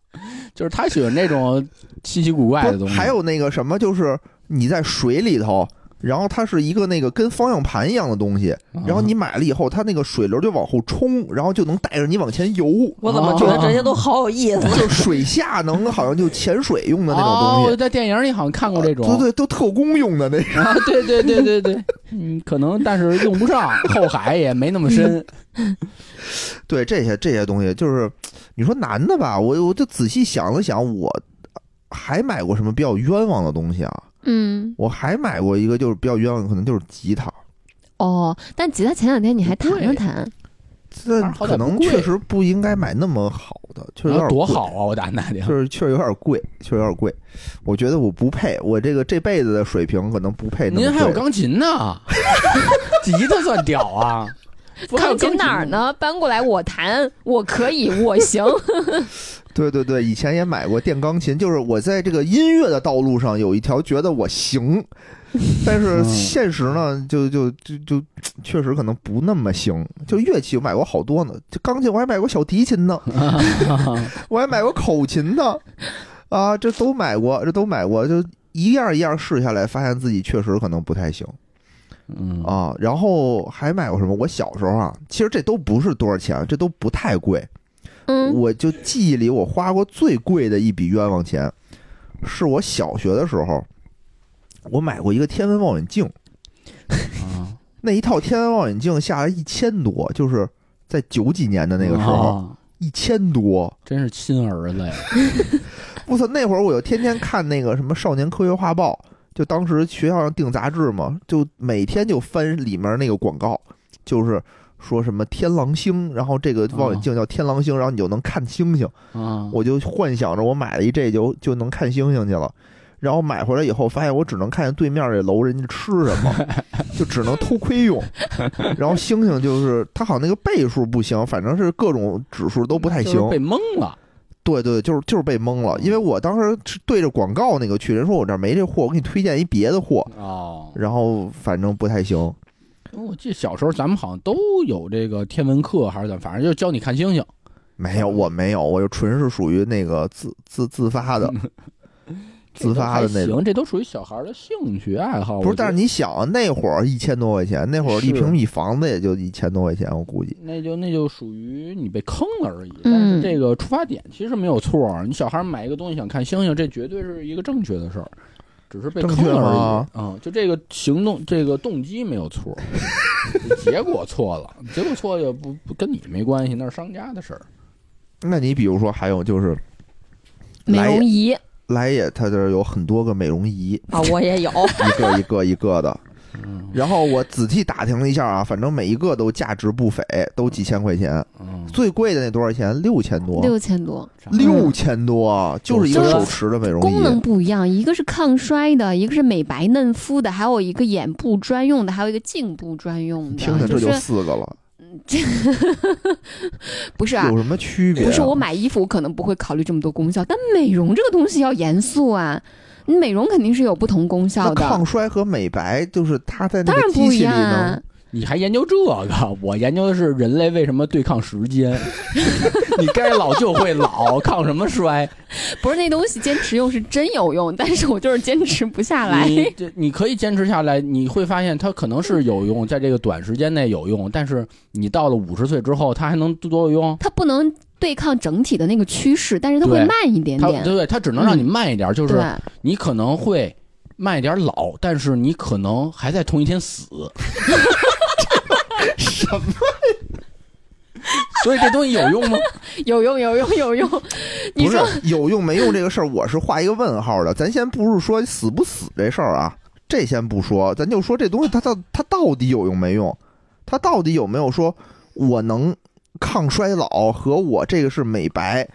就是他喜欢这种稀奇古怪的东西。还有那个什么，就是你在水里头，然后它是一个那个跟方向盘一样的东西，啊，然后你买了以后，它那个水流就往后冲，然后就能带着你往前游。我怎么觉得这些都好有意思？<laughs> 就水下能好像就潜水用的那种哦，东西，我在电影里好像看过这种，对对，都特工用的那个。啊，对对对对对，嗯，可能但是用不上，后海也没那么深。<laughs> 对这些这些东西，就是你说男的吧，我我就仔细想了想，我还买过什么比较冤枉的东西啊？嗯我还买过一个就是比较冤枉，可能就是吉他。哦，但吉他前两天你还弹了弹，这可能确实不应该买那么好的，确实有点贵多好啊！我打那天就是确实有点贵，确实有点贵。我觉得我不配，我这个这辈子的水平可能不配那么贵。您还有钢琴呢，<laughs> 吉他算屌啊！<laughs> 不还有钢琴哪儿？呢？搬过来我弹，我可以，我 <laughs> 行。<laughs> 对对对，以前也买过电钢琴，就是我在这个音乐的道路上有一条觉得我行，但是嗯现实呢，就就就就确实可能不那么行。就乐器我买过好多呢，就钢琴我还买过小提琴呢，我还买过口琴呢，啊，这都买过，这都买过，就一样一样试下来，发现自己确实可能不太行。嗯啊，然后还买过什么？我小时候啊，其实这都不是多少钱，这都不太贵。嗯，我就记忆里我花过最贵的一笔冤枉钱，是我小学的时候，我买过一个天文望远镜，啊那一套天文望远镜下来一千多，就是在九几年的那个时候，啊一千多。真是亲儿子呀！<laughs> 我操，那会儿我就天天看那个什么《少年科学画报》，就当时学校上订杂志嘛，就每天就翻里面那个广告，就是说什么天狼星，然后这个望远镜叫天狼星，然后你就能看星星。啊，我就幻想着我买了一这就就能看星星去了。然后买回来以后，发现我只能看见对面这楼人家吃什么，<laughs> 就只能偷窥用。然后星星就是它好像那个倍数不行，反正是各种指数都不太行。被蒙了。对对，就是就是被蒙了，因为我当时是对着广告那个去，人说我这儿没这货，我给你推荐一别的货，哦，然后反正不太行。我记得小时候咱们好像都有这个天文课，还是怎么，反正就教你看星星。没有，我没有，我就纯是属于那个自自自发的，<laughs> 自发的那行，这都属于小孩的兴趣爱好。不是，但是你想啊，那会儿一千多块钱，那会儿一平米房子也就一千多块钱，我估计。那就那就属于你被坑了而已。嗯但是这个出发点其实没有错，你小孩买一个东西想看星星，这绝对是一个正确的事儿，只是被坑了而吗已。嗯，就这个行动，这个动机没有错，结果错了，结果错也不不跟你没关系，那是商家的事儿。那你比如说还有就是美容仪，来也，它这儿有很多个美容仪，啊，我也有。<laughs> 一个一个一个的。嗯然后我仔细打听了一下啊，反正每一个都价值不菲，都几千块钱。嗯，最贵的那多少钱？六千多。六千多，六千多，就是一个手持的美容仪功能。不一样，一个是抗衰的，一个是美白嫩肤的，还有一个眼部专用的，还有一个颈部专用的。听听这就就是四个了，<laughs> 不是啊？有什么区别啊？不是我买衣服，我可能不会考虑这么多功效，但美容这个东西要严肃啊。你美容肯定是有不同功效的抗，衰和美白，就是它在机器里能。你还研究这个？<laughs> 我研究的是人类为什么对抗时间。<laughs> 你该老就会老，抗什么衰？<laughs> 不是那东西坚持用是真有用，但是我就是坚持不下来。你这你可以坚持下来，你会发现它可能是有用，在这个短时间内有用，但是你到了五十岁之后，它还能多有用？它不能对抗整体的那个趋势，但是它会慢一点点。它对对，它只能让你慢一点，就是，你可能会慢一点老，但是你可能还在同一天死。什么？所以这东西有用吗？<laughs> 有用，有用，有用。你不是说有用没用这个事儿，我是画一个问号的。咱先不是说死不死这事儿啊，这先不说，咱就说这东西它到它到底有用没用？它到底有没有说我能抗衰老和我这个是美白，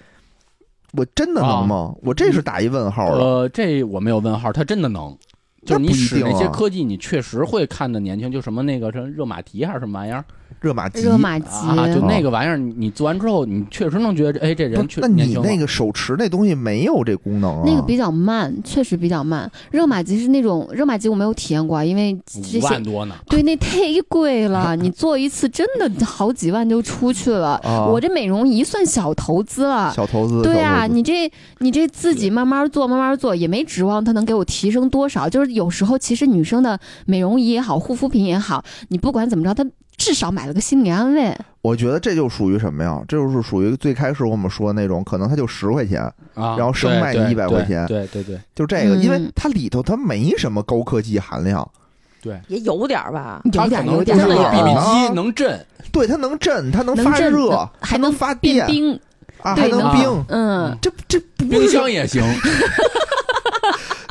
我真的能吗？我这是打一问号的。呃，这我没有问号，它真的能。就是你使那些科技，你确实会看的年轻，就什么那个什么热玛吉还是什么玩意儿热玛吉，热玛吉，啊？就那个玩意儿，你你做完之后，你确实能觉得，哎，这人确实那年轻了。你那个手持那东西没有这功能啊？那个比较慢，确实比较慢。热玛吉是那种热玛吉，我没有体验过啊，因为这五万多呢，对那忒贵了，<laughs> 你做一次真的好几万就出去了。啊，我这美容仪算小投资了。小投资，对啊，你这你这自己慢慢做，慢慢做，也没指望它能给我提升多少。就是有时候其实女生的美容仪也好，护肤品也好，你不管怎么着，它至少买了个心理安慰。我觉得这就属于什么呀？这就是属于最开始我们说的那种，可能它就十块钱，啊，然后生卖你对100块钱。对对对。就这个，嗯。因为它里头它没什么高科技含量，对。也有点吧。有它可能点有点。就是有。点 BB 啊机能震，对，它能震，它能发热，还能发电。冰，啊，还能冰，嗯，这这冰箱也行，<laughs>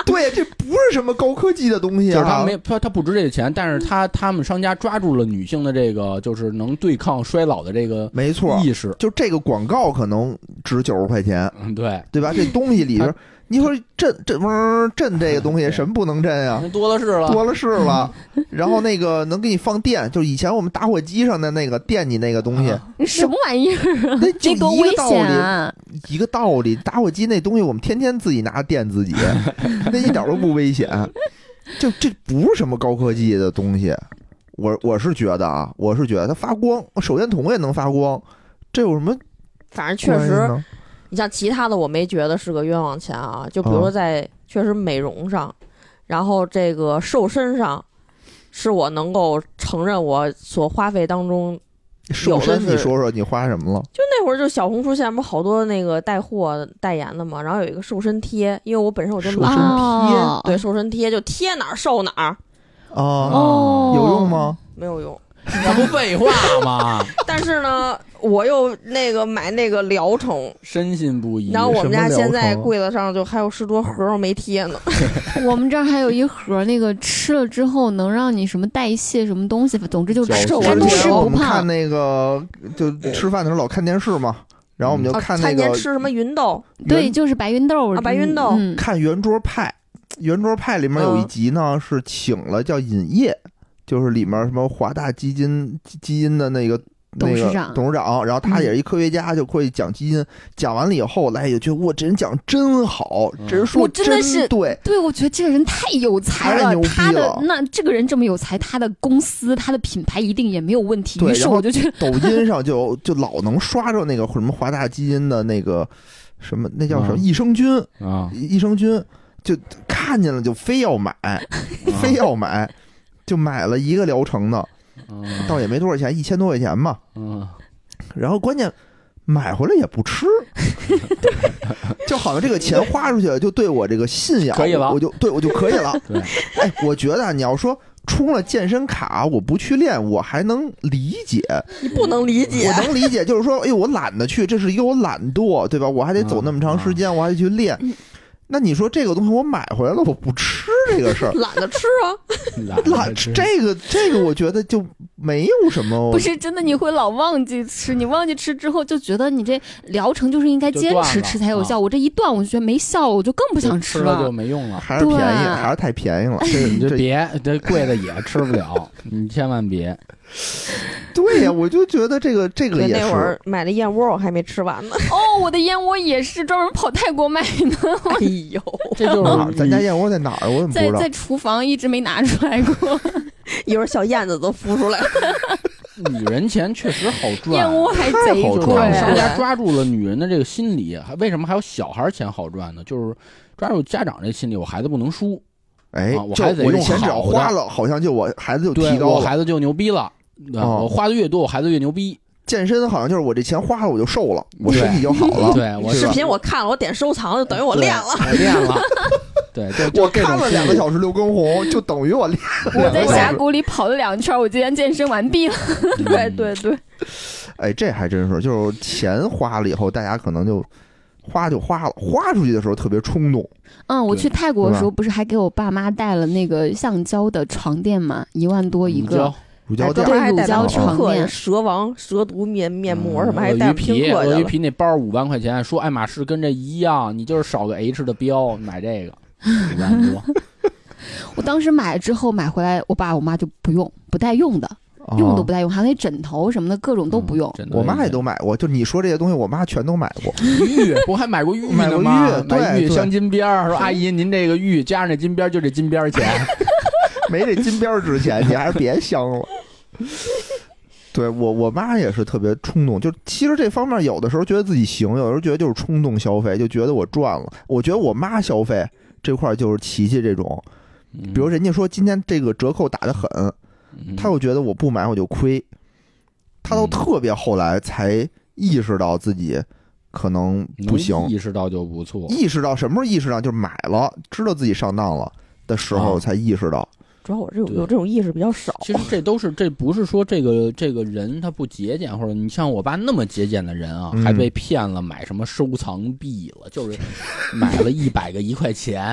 <laughs> 对，这不是什么高科技的东西就是他啊。没他他不值这个钱，但是他他们商家抓住了女性的这个就是能对抗衰老的这个没错，意识，就这个广告可能值九十块钱，嗯，对，对吧？这东西里边，你说震震嗡儿震这个东西，什么不能震呀？那多了是了，多了是了，<laughs> 然后那个能给你放电，就以前我们打火机上的那个电你那个东西，啊你什么玩意儿？那就这多危一个道理，险啊！一个道理。打火机那东西我们天天自己拿电自己，<laughs> 那一点都不危险。就这不是什么高科技的东西，我我是觉得啊，我是觉得它发光，手电筒也能发光，这有什么反正确实？你像其他的，我没觉得是个冤枉钱啊。就比如说在确实美容上，然后这个瘦身上，是我能够承认我所花费当中。瘦身，有的你说说你花什么了？就那会儿，就小红书现在不是好多那个带货代言的嘛，然后有一个瘦身贴，因为我本身我就懒瘦身，贴，对瘦身贴就贴哪儿瘦哪儿，啊，哦，有用？吗？没有用。<laughs> 那不废话吗？<laughs> 但是呢，我又那个买那个疗程，深信不疑。然后我们家现在柜子上就还有十多盒儿我没贴呢。<laughs> 我们这儿还有一盒那个吃了之后能让你什么代谢什么东西，总之就是酵素干之前我吃不胖。们看那个，就吃饭的时候老看电视嘛，然后我们就啊看那个吃什么芸豆，对，就是白芸豆啊白芸豆嗯，看圆桌派，圆桌派里面有一嗯集呢是请了叫尹烨，就是里面什么华大基金基基因的那个。那个董事长董事长，然后他也是一科学家，就会讲基因。讲完了以后，来也觉得哇，这人讲真好，这人说我真的是对，对，我觉得这个人太有才了他的那这个人这么有才，他的公司他的品牌一定也没有问题。于是我就觉得，抖音 <laughs> 上就就老能刷着那个什么华大基因的那个什么，那叫什么嗯益生菌，啊，益生菌，就看见了就非要买，<laughs> 非要买，就买了一个疗程的，嗯倒也没多少钱，一千多块钱嘛。嗯，然后关键买回来也不吃，<laughs> 就好像这个钱花出去了，就对我这个信仰可以了我就对我就可以了。对，哎，我觉得啊你要说充了健身卡我不去练，我还能理解，你不能理解我。能理解，就是说，哎呦，我懒得去，这是一个我懒惰，对吧？我还得走那么长时间，我还得去练。那你说这个东西我买回来了，我不吃这个事儿，<laughs> 懒得吃啊，懒这个这个，我觉得就没有什么不是真的，你会老忘记吃，你忘记吃之后就觉得你这疗程就是应该坚持吃才有效。我这一断，我就觉得没效了，我就更不想吃吃了就没用了。<laughs> 还是便宜，还是太便宜了。这你就这别这贵的也吃不了，<laughs> 你千万别。<laughs> 对呀，我就觉得这个 <laughs> 这个对，也是那会儿买的燕窝我还没吃完呢。<laughs> 哦，我的燕窝也是专门跑泰国买的，哎呦，这就？是咱家燕窝在哪儿？我怎么不知道在在？厨房一直没拿出来过。一会儿小燕子都孵出来了。女人钱确实好赚，燕窝还太贼好赚了商家抓住了女人的这个心理，还为什么还有小孩钱好赚呢？就是抓住家长这心理，我孩子不能输，哎啊，我孩子用我这钱只要花了，好像就我孩子就对提高了。我孩子就牛逼了。对哦我花的越多，我孩子越牛逼。健身好像就是我这钱花了，我就瘦了，我身体就好了。<laughs> 对我是吧视频我看了，我点收藏，<laughs> 就等于我练了。练了。对，就就我看了两个小时刘畊宏，就等于我练。我在对峡谷里跑了两圈，我今天健身完毕了。时 <laughs> 对对对，哎，这还真是，就是钱花了以后，大家可能就花就花了，花出去的时候特别冲动。嗯，我对去泰国的时候，不是还给我爸妈带了那个橡胶的床垫吗，一万多一个。乳胶垫还带乳胶垫蛇王、蛇毒面面膜什么，还带皮，鳄鱼。皮那包五万块钱，说爱马仕跟这一样，你就是少个 H 的标，买这个五万多。<laughs> 我当时买了之后买回来，我爸我妈就不用，不带用的，用都不啊带用，还有那枕头什么的，各种都不用。我妈也都买过，就你说这些东西，我妈全都买过。<laughs> 玉，不还买过玉买过？玉买玉镶金边儿，说阿姨您这个玉加上这金边儿就这金边儿钱。<laughs> 没这金边儿值钱，你还是别镶了。对我，我妈也是特别冲动，就其实这方面有的时候觉得自己行，有时候觉得就是冲动消费，就觉得我赚了。我觉得我妈消费这块儿就是琪琪这种，比比如人家说今天这个折扣打得很，嗯她又觉得我不买我就亏，她都嗯特别后来才意识到自己可能不行，意识到就不错。意识到什么时候意识到就是买了，知道自己上当了的时候啊才意识到。主要我这种有这种意识比较少。其实这都是，这不是说这个这个人他不节俭，或者你像我爸那么节俭的人啊，嗯还被骗了买什么收藏币了，就是买了一百个一块钱，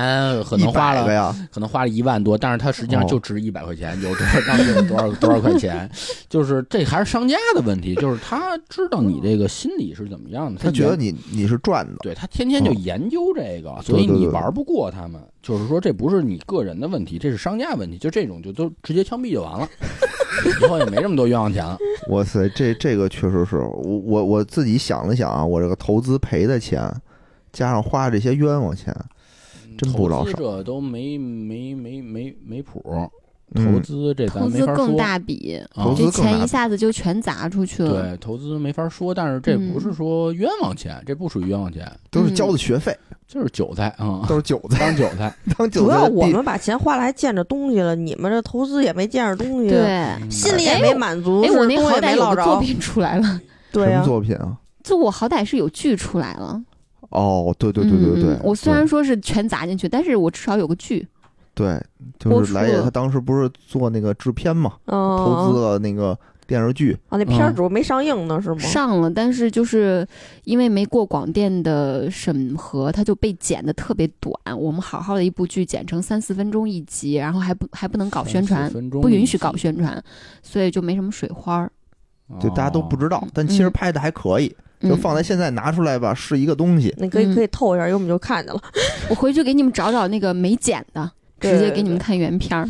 可能花了，可能花了一万多，但是他实际上哦就值一百块钱，有多少张就有多少多少块钱，就是这还是商家的问题，就是他知道你这个心理是怎么样的，他觉得你你是赚的，对他天天就嗯研究这个，所以你玩不过他们。就是说，这不是你个人的问题，这是商家问题。就这种，就都直接枪毙就完了，以后也没这么多冤枉钱了。哇塞，这这个确实是我我我自己想了想啊，我这个投资赔的钱，加上花这些冤枉钱，真不老少投资者都没没没没没谱，嗯投资这咱投没法说。资更大笔，啊投资这更大笔钱一下子就全砸出去了。对，投资没法说，但是这不是说冤枉钱，这不属于冤枉钱，都是交的学费，就是韭菜啊，都是韭菜，当韭菜。<laughs> 当韭菜主要我们把钱花了还见着东西了，你们这投资也没见着东西，，对，心里也没满足，哎，我那好歹有。个作品出来了，<laughs> 对呀什么，作品啊？就我好歹是有剧出来了。哦，对对对对对，我虽然说是全砸进去，但是我至少有个剧。对，就是来也他当时不是做那个制片嘛，嗯，投资了那个电视剧，啊，那片儿嗯主要没上映呢，是吗？上了，但是就是因为没过广电的审核，它就被剪的特别短。我们好好的一部剧剪成三四分钟一集，然后还不还不能搞宣传30，分钟不允许搞宣传，所以就没什么水花儿。就大家都不知道嗯，但其实拍的还可以，就嗯放在现在拿出来吧，是一个东西。你可以嗯可以透一下，因为我们就看见了。我回去给你们找找那个没剪的，对直接给你们看原片儿。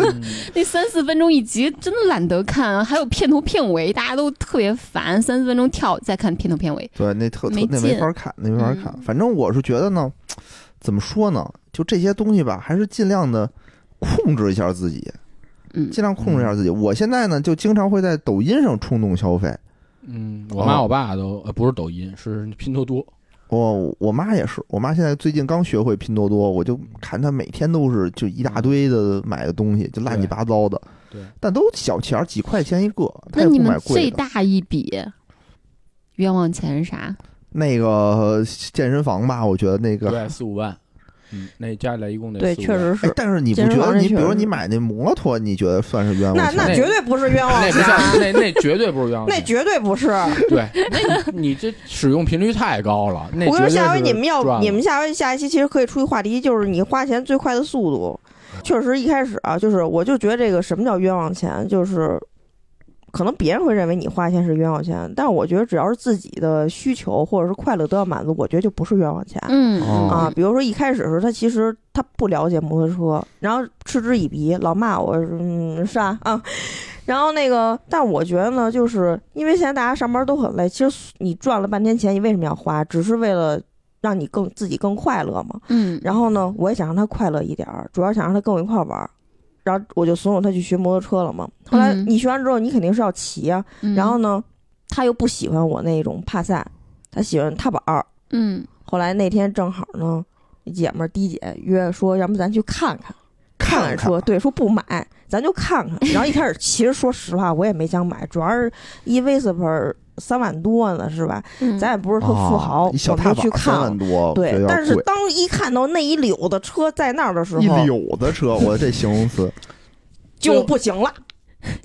嗯 <laughs> 那三四分钟一集，真的懒得看啊！还有片头片尾，大家都特别烦，三四分钟跳再看片头片尾。对，那特那没劲法看，那没法看。嗯反正我是觉得呢，怎么说呢，就这些东西吧，还是尽量的控制一下自己，嗯，尽量控制一下自己。我现在呢，就经常会在抖音上冲动消费。嗯，我妈我爸都呃不是抖音，是拼多多。我我妈也是，我妈现在最近刚学会拼多多，我就看她每天都是就一大堆的买的东西，就乱七八糟的。对，但都小钱儿，几块钱一个，她那你们最。大一笔冤枉钱是啥？那个健身房吧，我觉得那个对，四五万，嗯，那加起来一共得确实是。哎但是你不觉得你，比如你买那摩托，你觉得算是冤枉钱？那那那绝对不是冤枉钱，那，那那绝对不是冤枉那。绝对不是。对，那 <laughs> 你这使用频率太高了。那我跟你说，下回你们要你们下回下一期其实可以出一话题，就是你花钱最快的速度。确实，一开始啊，就是我就觉得这个什么叫冤枉钱，就是可能别人会认为你花钱是冤枉钱，但是我觉得只要是自己的需求或者是快乐都要满足，我觉得就不是冤枉钱。嗯哦啊，比如说一开始的时候，他其实他不了解摩托车，然后嗤之以鼻，老骂我，嗯，是啊啊。然后那个，但我觉得呢，就是因为现在大家上班都很累，其实你赚了半天钱，你为什么要花？只是为了让你更自己更快乐嘛。嗯，然后呢，我也想让他快乐一点儿，主要想让他跟我一块儿玩儿。然后我就怂恿他去学摩托车了嘛。后来嗯你学完之后，你肯定是要骑啊。嗯然后呢，他又不喜欢我那种帕萨，他喜欢踏板儿。嗯后来那天正好呢，姐们儿迪姐约说，要不咱去看看，看看车对，说不买，咱就看看。然后一开始其实说实话，我也没想买，主要是一 Vespa 三万多呢，是吧？嗯，咱也不是特富豪，啊小我踏板三们去看了。万多，对但是。当一看到那一绺的车在那儿的时候，一绺的车，我这形容词，<laughs> 就不行了，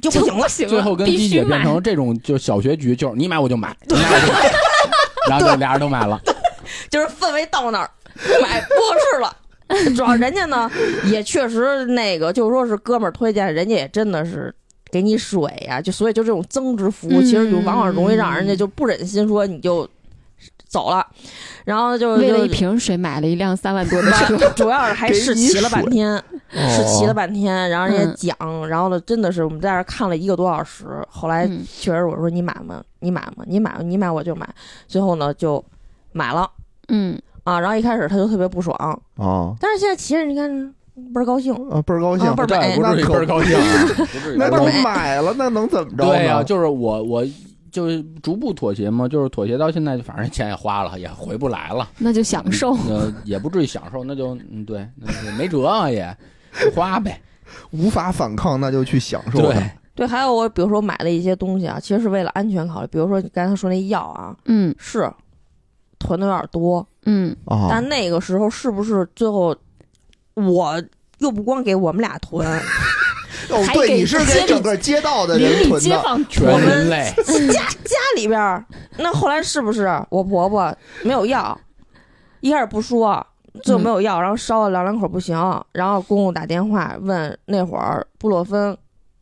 就不行了。行了，最后跟必须鸡姐变成这种就小学局，就是你买我就买，你买我就买，<laughs> 然后就俩人都买了。<laughs> 就是氛围到那儿，买不合适了。主要人家呢，也确实那个，就说是哥们儿推荐，人家也真的是给你水呀、就所以就这种增值服务，其实就往往容易让人家就不忍心说你就走了，然后就为了一瓶水买了一辆三万多的车，主要是还试骑了半天，试骑了半天，然后人嗯家讲，然后呢，真的是我们在这儿看了一个多小时，后来嗯。确实我说你买吗？你买吗？你买你买我就买，最后呢就买了。嗯，啊，然后一开始他就特别不爽，啊但是现在骑着你看倍儿高兴，啊，倍儿高兴啊，倍儿美这也不至于那可倍儿高兴啊，不至于 <laughs> 那都。买了，那能怎么着？对呀、就是我我就是逐步妥协嘛，就是妥协到现在，反正钱也花了，也回不来了，那就享受。呃，也不至于享受，那就嗯对，那就没辙啊也，花呗。无法反抗，那就去享受呗。对，对，还有我比如说买了一些东西啊，其实是为了安全考虑，比如说你刚才说那药啊，嗯是囤的有点多，嗯，啊，但那个时候是不是最后我又不光给我们俩囤，<laughs> 哦，对，还给你是给整个街道的邻里人囤的，街坊全我们人类，家里边儿，那后来是不是我婆婆没有药？一开始不说，最后没有药，然后烧了两两口不行，然后公公打电话问那会儿布洛芬，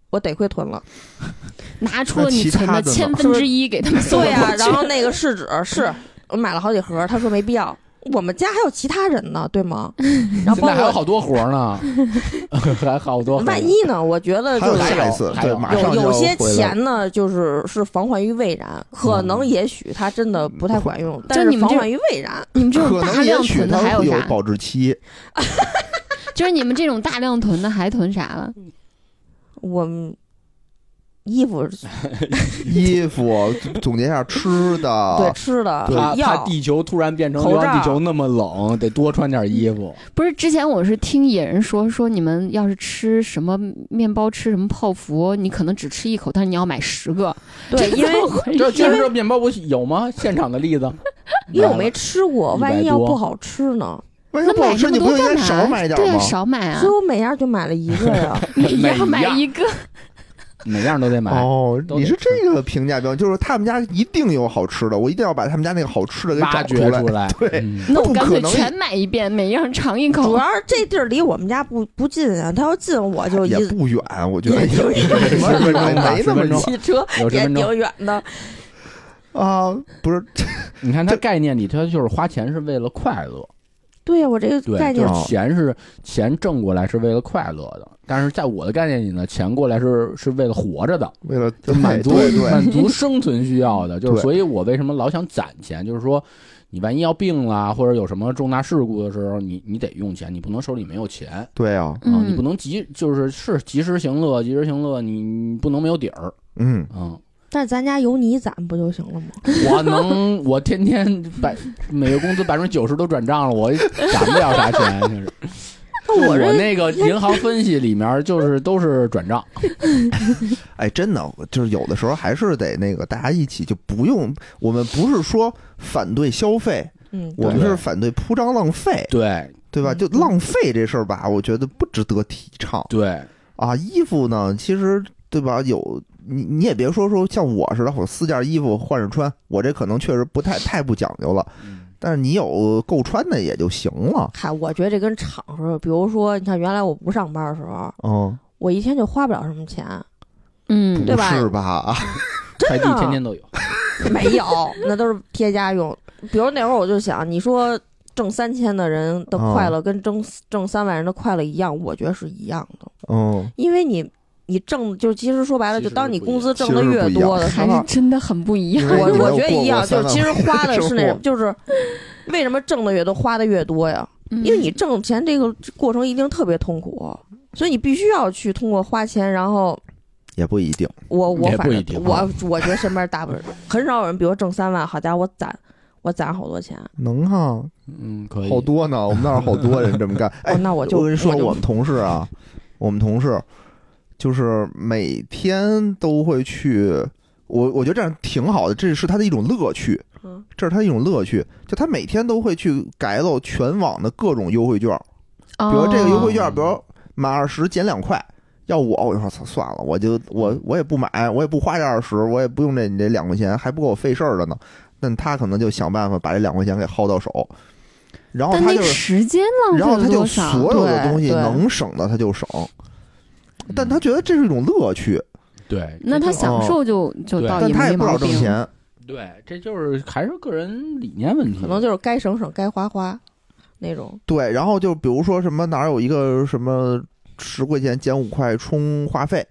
我得亏囤了。<laughs> 拿出了你存的千分之一给他们送对呀。然后那个试纸是我买了好几盒，他说没必要。我们家还有其他人呢，对吗？<laughs> 然后现包括在还有好多活呢，<laughs> 还好多。万一呢？我觉得还有就是下一次，对，还有马上有有些钱呢，就是是防患于未然，可能也许它真的不太管用，但你们这是防患于未然。你们这种大量也许囤的还有啥？有保质期，<laughs> 就是你们这种大量囤的还囤啥了？我们衣服 <laughs> 衣服，总结一下 <laughs> 吃的，对吃的对怕怕，地球突然变成口流浪地球那么冷，得多穿点衣服。<laughs> 不是，之前我是听野人说，说你们要是吃什么面包，吃什么泡芙，你可能只吃一口，但是你要买十个。对，因为这今儿这面包不有吗？现场的例子，因为我没吃过，万一要不好吃呢？为什那么不好吃？买那么你不应该多干嘛？少买点吗？少买啊所以，我每样就买了一个呀。每每样买一个。每样都得买。哦，你是这个评价标准，就是他们家一定有好吃的，我一定要把他们家那个好吃的给挖找出来掘出。来，<laughs> 对嗯那我干脆全买一遍，每样尝一口主。要是这地儿离我们家不不近啊，他要近我就也不远，我觉得没那么远骑车也挺远的。啊。不是，你看他概念里，他就是花钱是为了快乐，对呀，我这个概念，就念是钱是钱挣过来是为了快乐的，但是在我的概念里呢，钱过来是是为了活着的，为了就满足 <laughs> 满足生存需要的，就是所以我为什么老想攒钱，就是说。你万一要病了，或者有什么重大事故的时候，你你得用钱，你不能手里没有钱对啊，你不能及就是是及时行乐，及时行乐，你你不能没有底儿，嗯，嗯，但是咱家有你攒不就行了吗？<laughs> 我能，我天天百每月工资百分之九十都转账了，我攒不了啥钱。<laughs> 就是我那我那个银行分析里面就是 <laughs> 都是转账，哎，真的，就是有的时候还是得那个大家一起，就不用。我们不是说反对消费，嗯，我们是反对铺张浪费，对对吧？嗯就浪费这事儿吧，我觉得不值得提倡对，啊。衣服呢，其实对吧？有你你也别说说像我似的，我四件衣服换着穿，我这可能确实不太太不讲究了。但是你有够穿的也就行了。嗨，我觉得这跟场合，比如说，你看原来我不上班的时候，嗯，我一天就花不了什么钱，嗯对吧是吧？<laughs> 快递真的天天都有，<laughs> 没有，那都是贴家用。比如那会儿我就想，你说挣三千的人的快乐跟挣挣三万人的快乐一样，我觉得是一样的，嗯，因为你你挣就其实说白了，就当你工资挣的越多的时候还是，真的很不一样。我我觉得一样，就是其实花的是那种，就是为什么挣的越多，花的越多呀？嗯因为你挣钱这个过程一定特别痛苦，所以你必须要去通过花钱，然后也不一定。我我反正我我觉得身边大部分很少有人，比如挣三万，好家伙，我攒我攒好多钱，能哈，嗯，可以，好多呢。我们那儿好多人这么干。哎哦，，那我就我跟你说，我们同事啊，我们同事就是每天都会去。我我觉得这样挺好的，这是他的一种乐趣，嗯这是他的一种乐趣。就他每天都会去改漏全网的各种优惠券，比如这个优惠券，哦比如满二十减两块。要我，我就说操算了，我就我我也不买，我也不花这二十，我也不用这你这两块钱，还不够我费事儿的呢。那他可能就想办法把这两块钱给薅到手，然后他就是时间浪然后他就？所有的东西能省的他就省，嗯但他觉得这是一种乐趣。对，那他享受就就对倒也但他也不没毛病。少挣钱。对，这就是还是个人理念问题，可能就是该省省，该花花那种。对，然后就比如说什么哪儿有一个什么十块钱减五块充话费，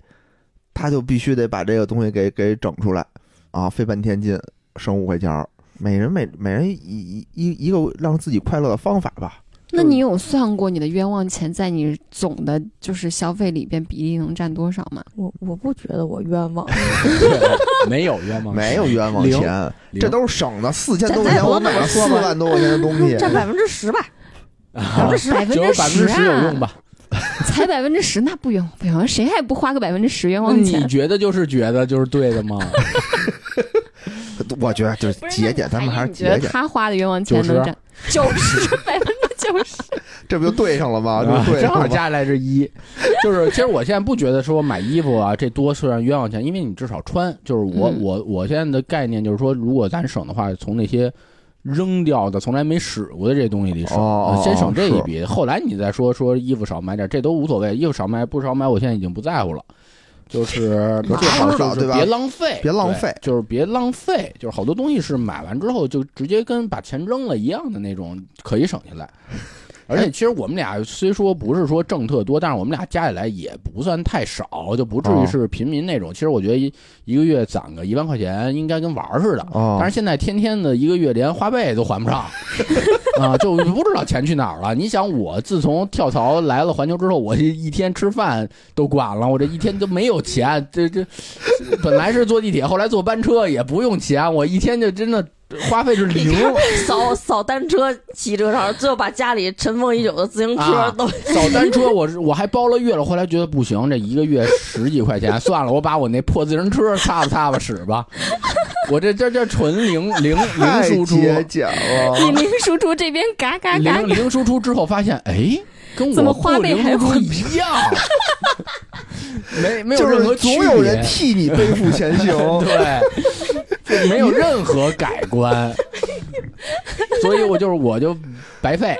他就必须得把这个东西给给整出来啊，费半天劲省五块钱儿。每人每每人一一一一个让自己快乐的方法吧。那你有算过你的冤枉钱在你总的就是消费里边比例能占多少吗？我我不觉得我冤枉，对没有冤枉，没有冤枉钱，这都是省的四千多块钱，我买了四万多块钱的东西。占百分之十吧。<laughs> 啊百分之只有百分之十十有啊用吧？<laughs> 才百分之十，那不冤枉不冤枉，谁还不花个百分之十冤枉钱你？觉得就是觉得就是对的吗？<laughs> 我觉得就是节俭，咱们还是你觉得节俭，他花的冤枉钱能占九十百分之九十？<laughs> 这不就对上了吗？对正好？加起来是一，就是其实我现在不觉得说买衣服啊这多算冤枉钱，因为你至少穿。就是我、嗯我我现在的概念就是说，如果咱省的话，从那些扔掉的、从来没使过的这东西里省，先省这一笔。后来你再说说衣服少买点，这都无所谓，衣服少买不少买，我现在已经不在乎了。就是 <laughs> 别浪费，别浪费就是别浪费。就是好多东西是买完之后就直接跟把钱扔了一样的那种，可以省下来。<laughs> 而且其实我们俩虽说不是说挣特多，但是我们俩加起来也不算太少，就不至于哦是平民那种。其实我觉得一一个月攒个一万块钱，应该跟玩儿似的。哦但是现在天天的一个月连花呗都还不上，<laughs> 啊，就不知道钱去哪儿了。你想，我自从跳槽来了环球之后，我这一天吃饭都管了，我这一天都没有钱。这这本来是坐地铁，后来坐班车也不用钱，我一天就真的花费是零。扫扫单车、骑车上，最后把家里尘封已久的自行车啊都扫单车我是我还包了月了，后来觉得不行，这一个月十几块钱，算了，我把我那破自行车擦吧擦吧使吧。我这这这纯零零零输出，了。<laughs> 你零输出这边嘎嘎嘎零零输出之后发现，哎，跟怎么我花费还零输出会一样，<laughs> 没没有任何区总有人别，替你背负前行。<laughs> 对，就 <laughs> 没有任何改观，<laughs> 所以我就是我就白费。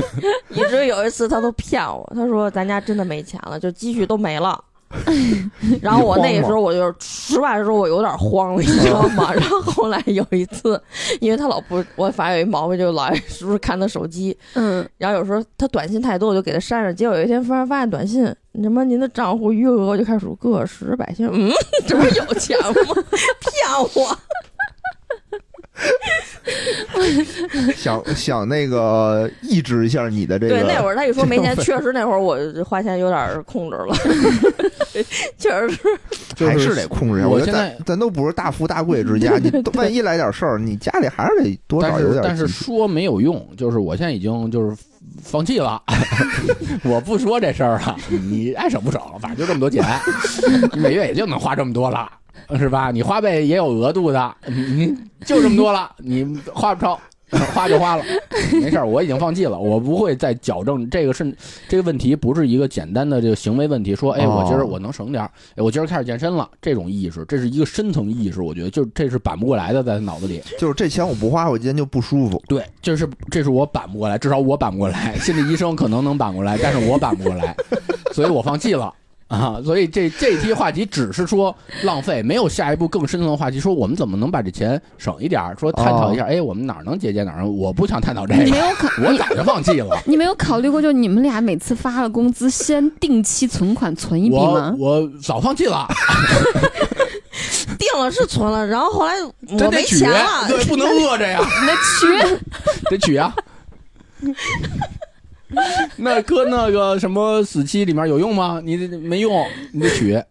<laughs> 以至于有一次他都骗我，他说咱家真的没钱了，就积蓄都没了。<laughs> 然后我那个时候我就是实话实说，我有点慌了，你知道吗？<laughs> 然后后来有一次，因为他老不，我反正有一毛病，就老爱时不时看他手机，嗯，然后有时候他短信太多，我就给他删了。结果有一天突然发现短信，什么您的账户余额，我就开始数个十百千，嗯，<laughs> 这不是有钱吗？骗我！<laughs> 想想那个抑制一下你的这个。对，那会儿他一说没钱，确实那会儿我花钱有点控制了，<laughs> 确实是。<laughs> 就是还是得控制一下。我我觉得现在咱咱都不是大富大贵之家，你万一来点事儿，你家里还是得多但少有是但是说没有用，就是我现在已经就是放弃了，我不说这事儿了，你爱省不省，反正就这么多钱，你每月也就能花这么多了，是吧？你花呗也有额度的，你你就这么多了，你花不超。花就花了，没事儿，我已经放弃了，我不会再矫正这个是这个问题，不是一个简单的这个行为问题。说，哎，我今儿哦我能省点儿，哎，我今儿开始健身了，这种意识，这是一个深层意识，我觉得就这是扳不过来的，在脑子里。就是这钱我不花，我今天就不舒服。对，就是这是我扳不过来，至少我扳不过来。心理医生可能能扳过来，但是我扳不过来，所以我放弃了啊。所以这这一期话题只是说浪费，没有下一步更深层的话题，说我们怎么能把这钱省一点儿，说探讨一下，哎，我们哪儿能节俭哪儿能？我不想探讨这个，你没有考我早就放弃了。你没有考虑过，就你们俩每次发了工资，先定期存款存一笔吗？我早放弃了，<laughs> <laughs> 定了是存了，然后后来我没钱，了，对，不能饿着呀，<laughs> 得取得取啊。<laughs> 那搁那个什么死期里面有用吗？你得没用，你得取。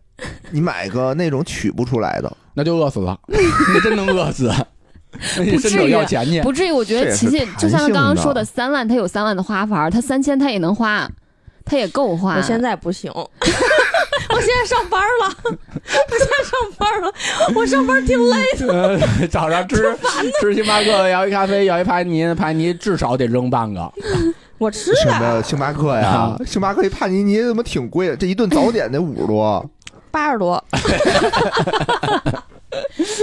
你买个那种取不出来的，那就饿死了，<laughs> 你真能饿死。那你伸手不至于要钱去，不至于。我觉得琪琪就像他刚刚说的，三万他有三万的花法，他三千他也能花，他也够花。我现在不行，<laughs> 我现在上班了，我现在上班了，我上班挺累的。呃早上吃吃星巴克，要一咖啡，要一帕尼，盘尼至少得扔半个。我吃什么星巴克呀啊？星巴克一帕尼尼怎么挺贵的？这一顿早点得五十多，八十多。<laughs>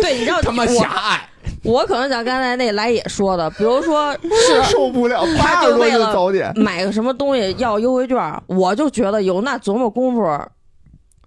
对，你知道他妈狭隘，我可能像刚才那来也说的，比如说 <laughs> 是受不了他八十多一就为了早点。买个什么东西要优惠券，我就觉得有那琢磨功夫，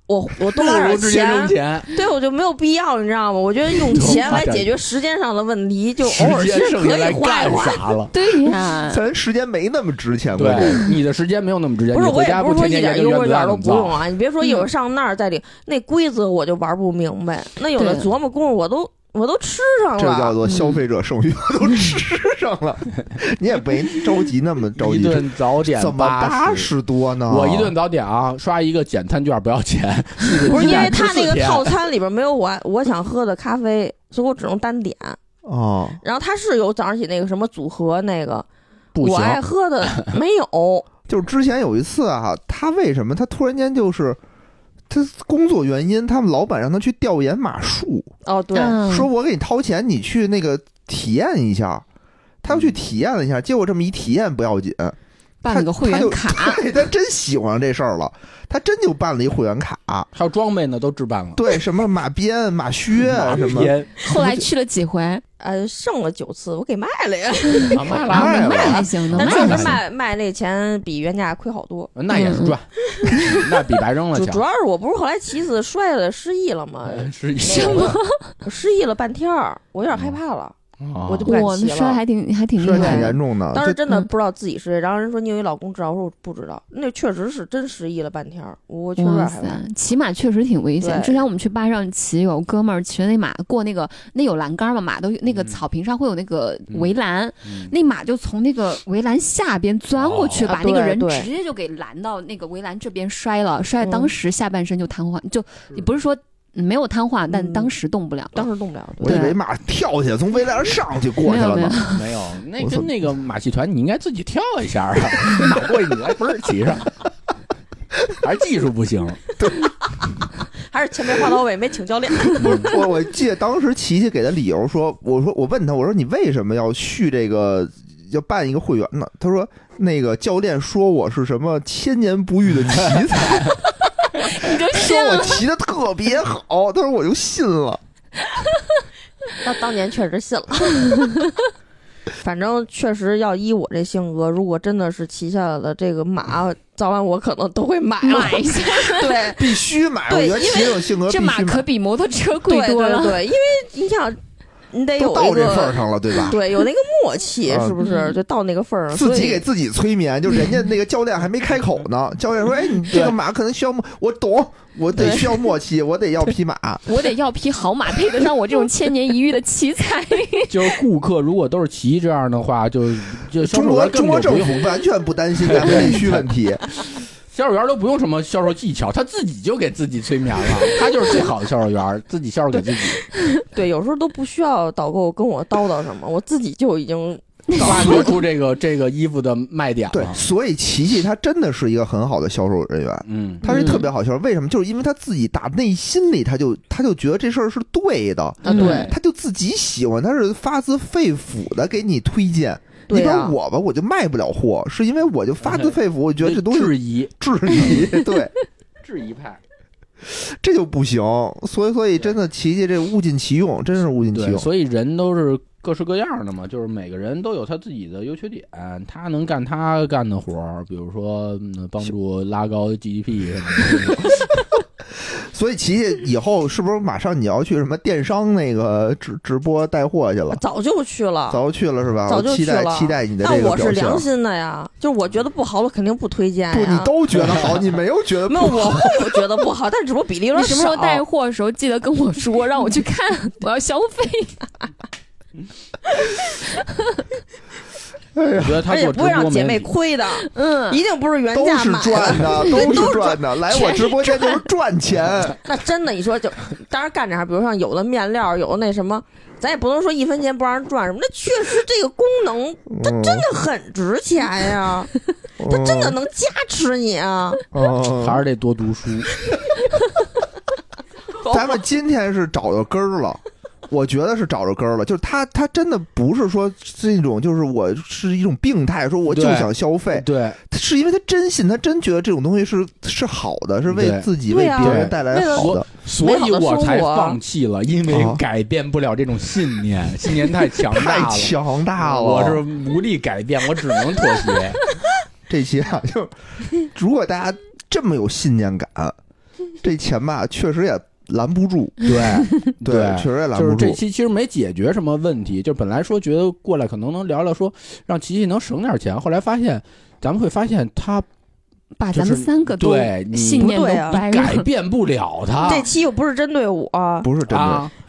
我我多花点钱，钱，对我就没有必要，你知道吗？我觉得用钱来解决时间上的问题，就偶尔其间实可以花一花。了？对呀，<laughs> 咱时间没那么值钱吧。对，你的时间没有那么值钱，不是，你回家我也不是说一点优惠？券都不用啊！你别说一会儿上那儿再领，那规则我就玩不明白。那有的琢磨功夫，我都我都吃上了这叫。做消费者剩余，我都吃上了。<laughs> <laughs> 你也没着急那么着急，一顿早点怎么八十？多呢？我一顿早点啊，刷一个减餐券不要钱，不是因为他他那个套餐里边没有我我想喝的咖啡，所以我只能单点。哦，然后他是有早上起那个什么组合那个，不，我爱喝的没有。<laughs> 就是之前有一次啊，他为什么他突然间就是他工作原因，他们老板让他去调研马术，哦，对，嗯。说我给你掏钱，你去那个体验一下。他又去体验了一下，结果这么一体验不要紧，办了个会员卡，<laughs> 对他真喜欢上这事儿了，他真就办了一会员卡。还有装备呢，都置办了。对，什么马鞭、马靴马什么，后来去了几回，呃，剩了九次，我给卖了呀。啊卖了，卖了卖还行，能但确实卖。卖卖那钱比原价亏好多。那也是赚，<laughs> 那比白扔了强主主。要是我不是后来骑次摔了失忆了吗？呃是一那个我失忆了半天儿，我有点害怕了，啊我就不敢我骑了。摔还挺还挺厉摔挺害的严。重的。当时真的不知道自己是谁，然后人说你有一老公知道，我说我不知道，那确实是真失忆了半天儿，我确实有哇点害怕。塞，骑马确实挺危险。之前我们去坝上骑，有哥们儿骑着那马过那个，那有栏杆嘛，马都那个嗯草坪上会有那个围栏，嗯那马就从那个围栏下边钻过去，哦把那个人直接就给拦到那个围栏这边摔了，摔嗯当时下半身就瘫痪，就你不是说嗯没有瘫痪，但嗯当时动不了了。当时动不了，对我以为马跳起来从围栏上去过没有没有去了呢。，没有，那我操跟那个马戏团，你应该自己跳一下啊，<laughs> 马过去你来嘣儿骑上，还是技术不行。对还是前面画到尾没请教练。<laughs> 我我记得当时琪琪给的理由说，我说我问他，我说你为什么要续这个要办一个会员呢？他说那个教练说我是什么千年不遇的奇才，<laughs> 你就说我信了。骑的特别好，但是我就信了。<laughs> 那当年确实信了。<laughs> 反正确实要依我这性格，如果真的是骑下来的这个马，早晚我可能都会买了。买一下，对必须买，我对觉得骑这种性格这马，可比摩托车贵多了。对对，因为你想，你得有到这份儿上了，对吧？对有那个默契，啊是不是？嗯就到那个份儿上，自己给自己催眠，就人家那个教练还没开口呢，教练说：“哎，你这个马可能需要默，我懂，我得需要默契，我得要匹马。我得要匹好马，配得上我这种千年一遇的奇才。<laughs> 就是顾客如果都是骑这样的话，就就”中国中国政府完全不担心 <laughs> 咱们内需问题，<laughs> 销售员都不用什么销售技巧，他自己就给自己催眠了，<laughs> 他就是最好的销售员，自己销售给自己，对，有时候都不需要导购跟我叨叨什么，我自己就已经挖掘出这个 <laughs> 这个衣服的卖点对，了。所以琪琪他真的是一个很好的销售人员，嗯，他是特别好销售。为什么？就是因为他自己打内心里他就他就觉得这事儿是对的，啊，嗯对他就自己喜欢，他是发自肺腑的给你推荐。你比如对啊，我吧，我就卖不了货，是因为我就发自肺腑，我觉得这东西质疑质疑，<laughs> 对。<laughs> 质疑派，<laughs> 这就不行。所以，所以真的琪琪这物尽其用，真是物尽其，用。所以人都是各式各样的嘛，就是每个人都有他自己的优缺点，他能干他干的活儿，比如说嗯帮助拉高 GDP 什么的。所以琪琪以后是不是马上你要去什么电商那个直直播带货去了？早就去了。早就去了是吧？早就我期待去了期待你的但这个表现我是良。心的呀，就是我觉得不好，我肯定不推荐不，你都觉得好，你没有觉得没有，不好。我会觉得不好，<laughs> 但只不过比例有点少。你什么时候带货的时候记得跟我说，<laughs> 让我去看，我要消费。我觉得他而且做直不会让姐。妹亏的，嗯，一定不是原价买的。赚的，<laughs> 都是赚的。来我直播间就是 <laughs> 赚钱。那真的，你说就当然干这行，比如像有的面料，有的那什么，咱也不能说一分钱不让人赚什么。那确实这个功能它真的很值钱呀，它真的能加持你啊。嗯，还是得多读书，<laughs> 咱们今天是找到根儿了。我觉得是找着根儿了，就是他，他真的不是说这种，就是我是一种病态，说我就想消费，对，是因为他真信，他真觉得这种东西是是好的，是为自己为别人带来好的。所以我才放弃了，因为啊改变不了这种信念，信念太强大太了。强大了！我是无力改变，我只能妥协。<laughs> 这期啊，就如果大家这么有信念感，这钱吧，确实也拦不住，对 <laughs> 对，确实也拦就是不住。这期其实没解决什么问题，就本来说觉得过来可能能聊聊说让琪琪能省点钱，后来发现咱们会发现他把咱们三个都对你信念都不对啊改。变不了他。<laughs> 这期又不是针对我，不是针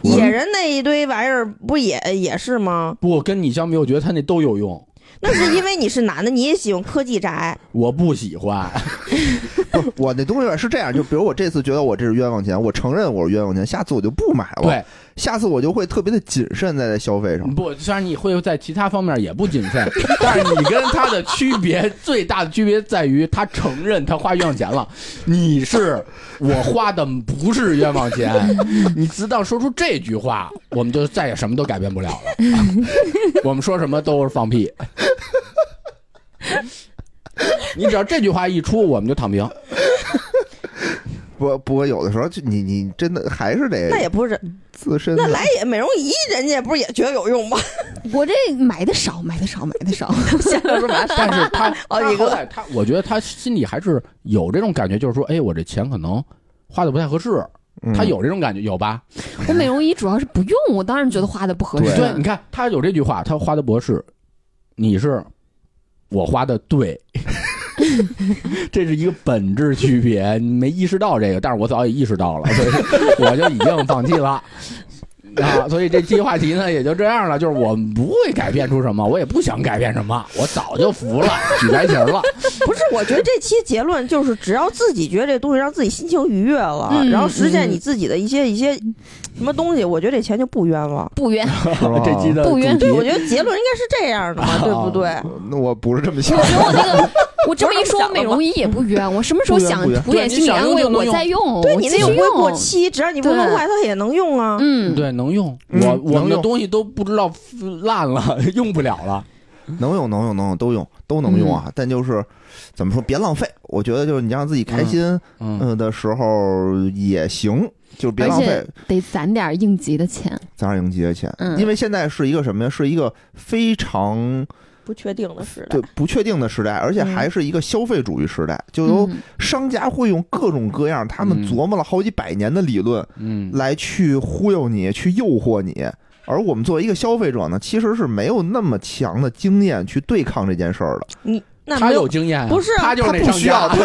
对，野人那一堆玩意儿不也也是吗？不跟你相比，我觉得他那都有用，那是因为你是男的，你也喜欢科技宅。我不喜欢。<laughs> 不我那东西是这样，就比如我这次觉得我这是冤枉钱，我承认我是冤枉钱，下次我就不买了。对，下次我就会特别的谨慎在消费上。不，虽然你会在其他方面也不谨慎，<laughs> 但是你跟他的区别最大的区别在于，他承认他花冤枉钱了，你是我花的不是冤枉钱，<laughs> 你直到说出这句话，我们就再也什么都改变不了了。<laughs> 我们说什么都是放屁。你只要这句话一出，我们就躺平。不不过有的时候就你你真的还是得那也不是，自身那来也美容仪，人家不是也觉得有用吗？<laughs> 我这买的少，买的少，买的少。<laughs> 现在说买但是他 <laughs> 好几个他他，我觉得他心里还是有这种感觉，就是说，哎，我这钱可能花的不太合适。嗯他有这种感觉，有吧？我美容仪主要是不用，我当然觉得花的不合适。对对，你看他有这句话，他花的不合适，你是我花的对，<laughs> 这是一个本质区别，你没意识到这个，但是我早已意识到了，所以 <laughs> 我就已经放弃了。啊，所以这期话题呢也就这样了，就是我们不会改变出什么，我也不想改变什么，我早就服了，<laughs> 举白旗了。不是，我觉得这期结论就是，只要自己觉得这东西让自己心情愉悦了，嗯然后实现嗯你自己的一些一些什么东西，我觉得这钱就不冤枉。不冤，这期的不冤对，我觉得结论应该是这样的嘛，对不对？那我不是这么想我。觉得我那个，<laughs> 我这么一说，不是这么想的吗美容仪也不冤。我什么时候想不冤不图点心理安慰，我再用。对你那又不会过。期，只要你不弄坏，它也能用啊。嗯，对，能用。嗯我我们的东西都不知道烂了，<laughs> 用不了了。能用能用能用都用都能用啊，但就是怎么说别浪费。我觉得就是你让自己开心嗯，嗯的时候也行，就是别浪费得攒点应急的钱。攒点应急的钱，嗯因为现在是一个什么呀？是一个非常不确定的时代对，不确定的时代，而且还是一个消费主义时代，就有嗯商家会用各种各样他们嗯琢磨了好几百年的理论嗯，来去忽悠你，去诱惑你。而我们作为一个消费者呢，其实是没有那么强的经验去对抗这件事儿的。你那他没有有经验啊，不是他就是那他不商家，需要他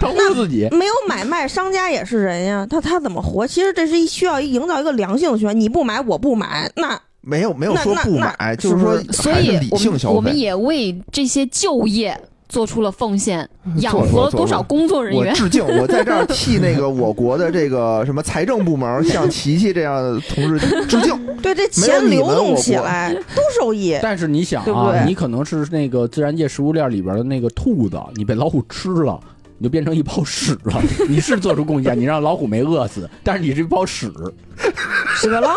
他忽悠自己。<laughs> 没有买卖，商家也是人呀，他他怎么活？其实这是一需要营造一个良性循环，你不买我不买，那没有没有说不买，就是说所以理以我们性消费。我们也为这些就业做出了奉献，养活了多少工作人员？我致敬，我在这儿替那个我国的这个什么财政部门向琪琪这样的同志致敬。<laughs> 对这钱流动起来都受益。<laughs> 但是你想对不啊，对你可能是那个自然界食物链里边的那个兔子，你被老虎吃了。你就变成一泡屎了，<laughs> 你是做出贡献，你让老虎没饿死，但是你是一泡屎，屎壳郎啊，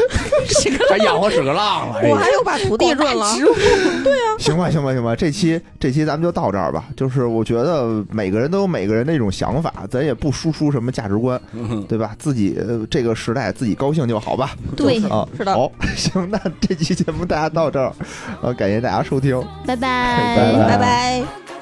<laughs> 还养活屎壳郎了。我还有把土地润了。<laughs> 对啊行吧，行吧，行吧，这期这期咱们就到这儿吧。就是我觉得每个人都有每个人的一种想法，咱也不输出什么价值观，嗯对吧？自己呃这个时代自己高兴就好吧。对，啊，是的好，行，那这期节目大家到这儿，呃，感谢大家收听。拜拜拜拜。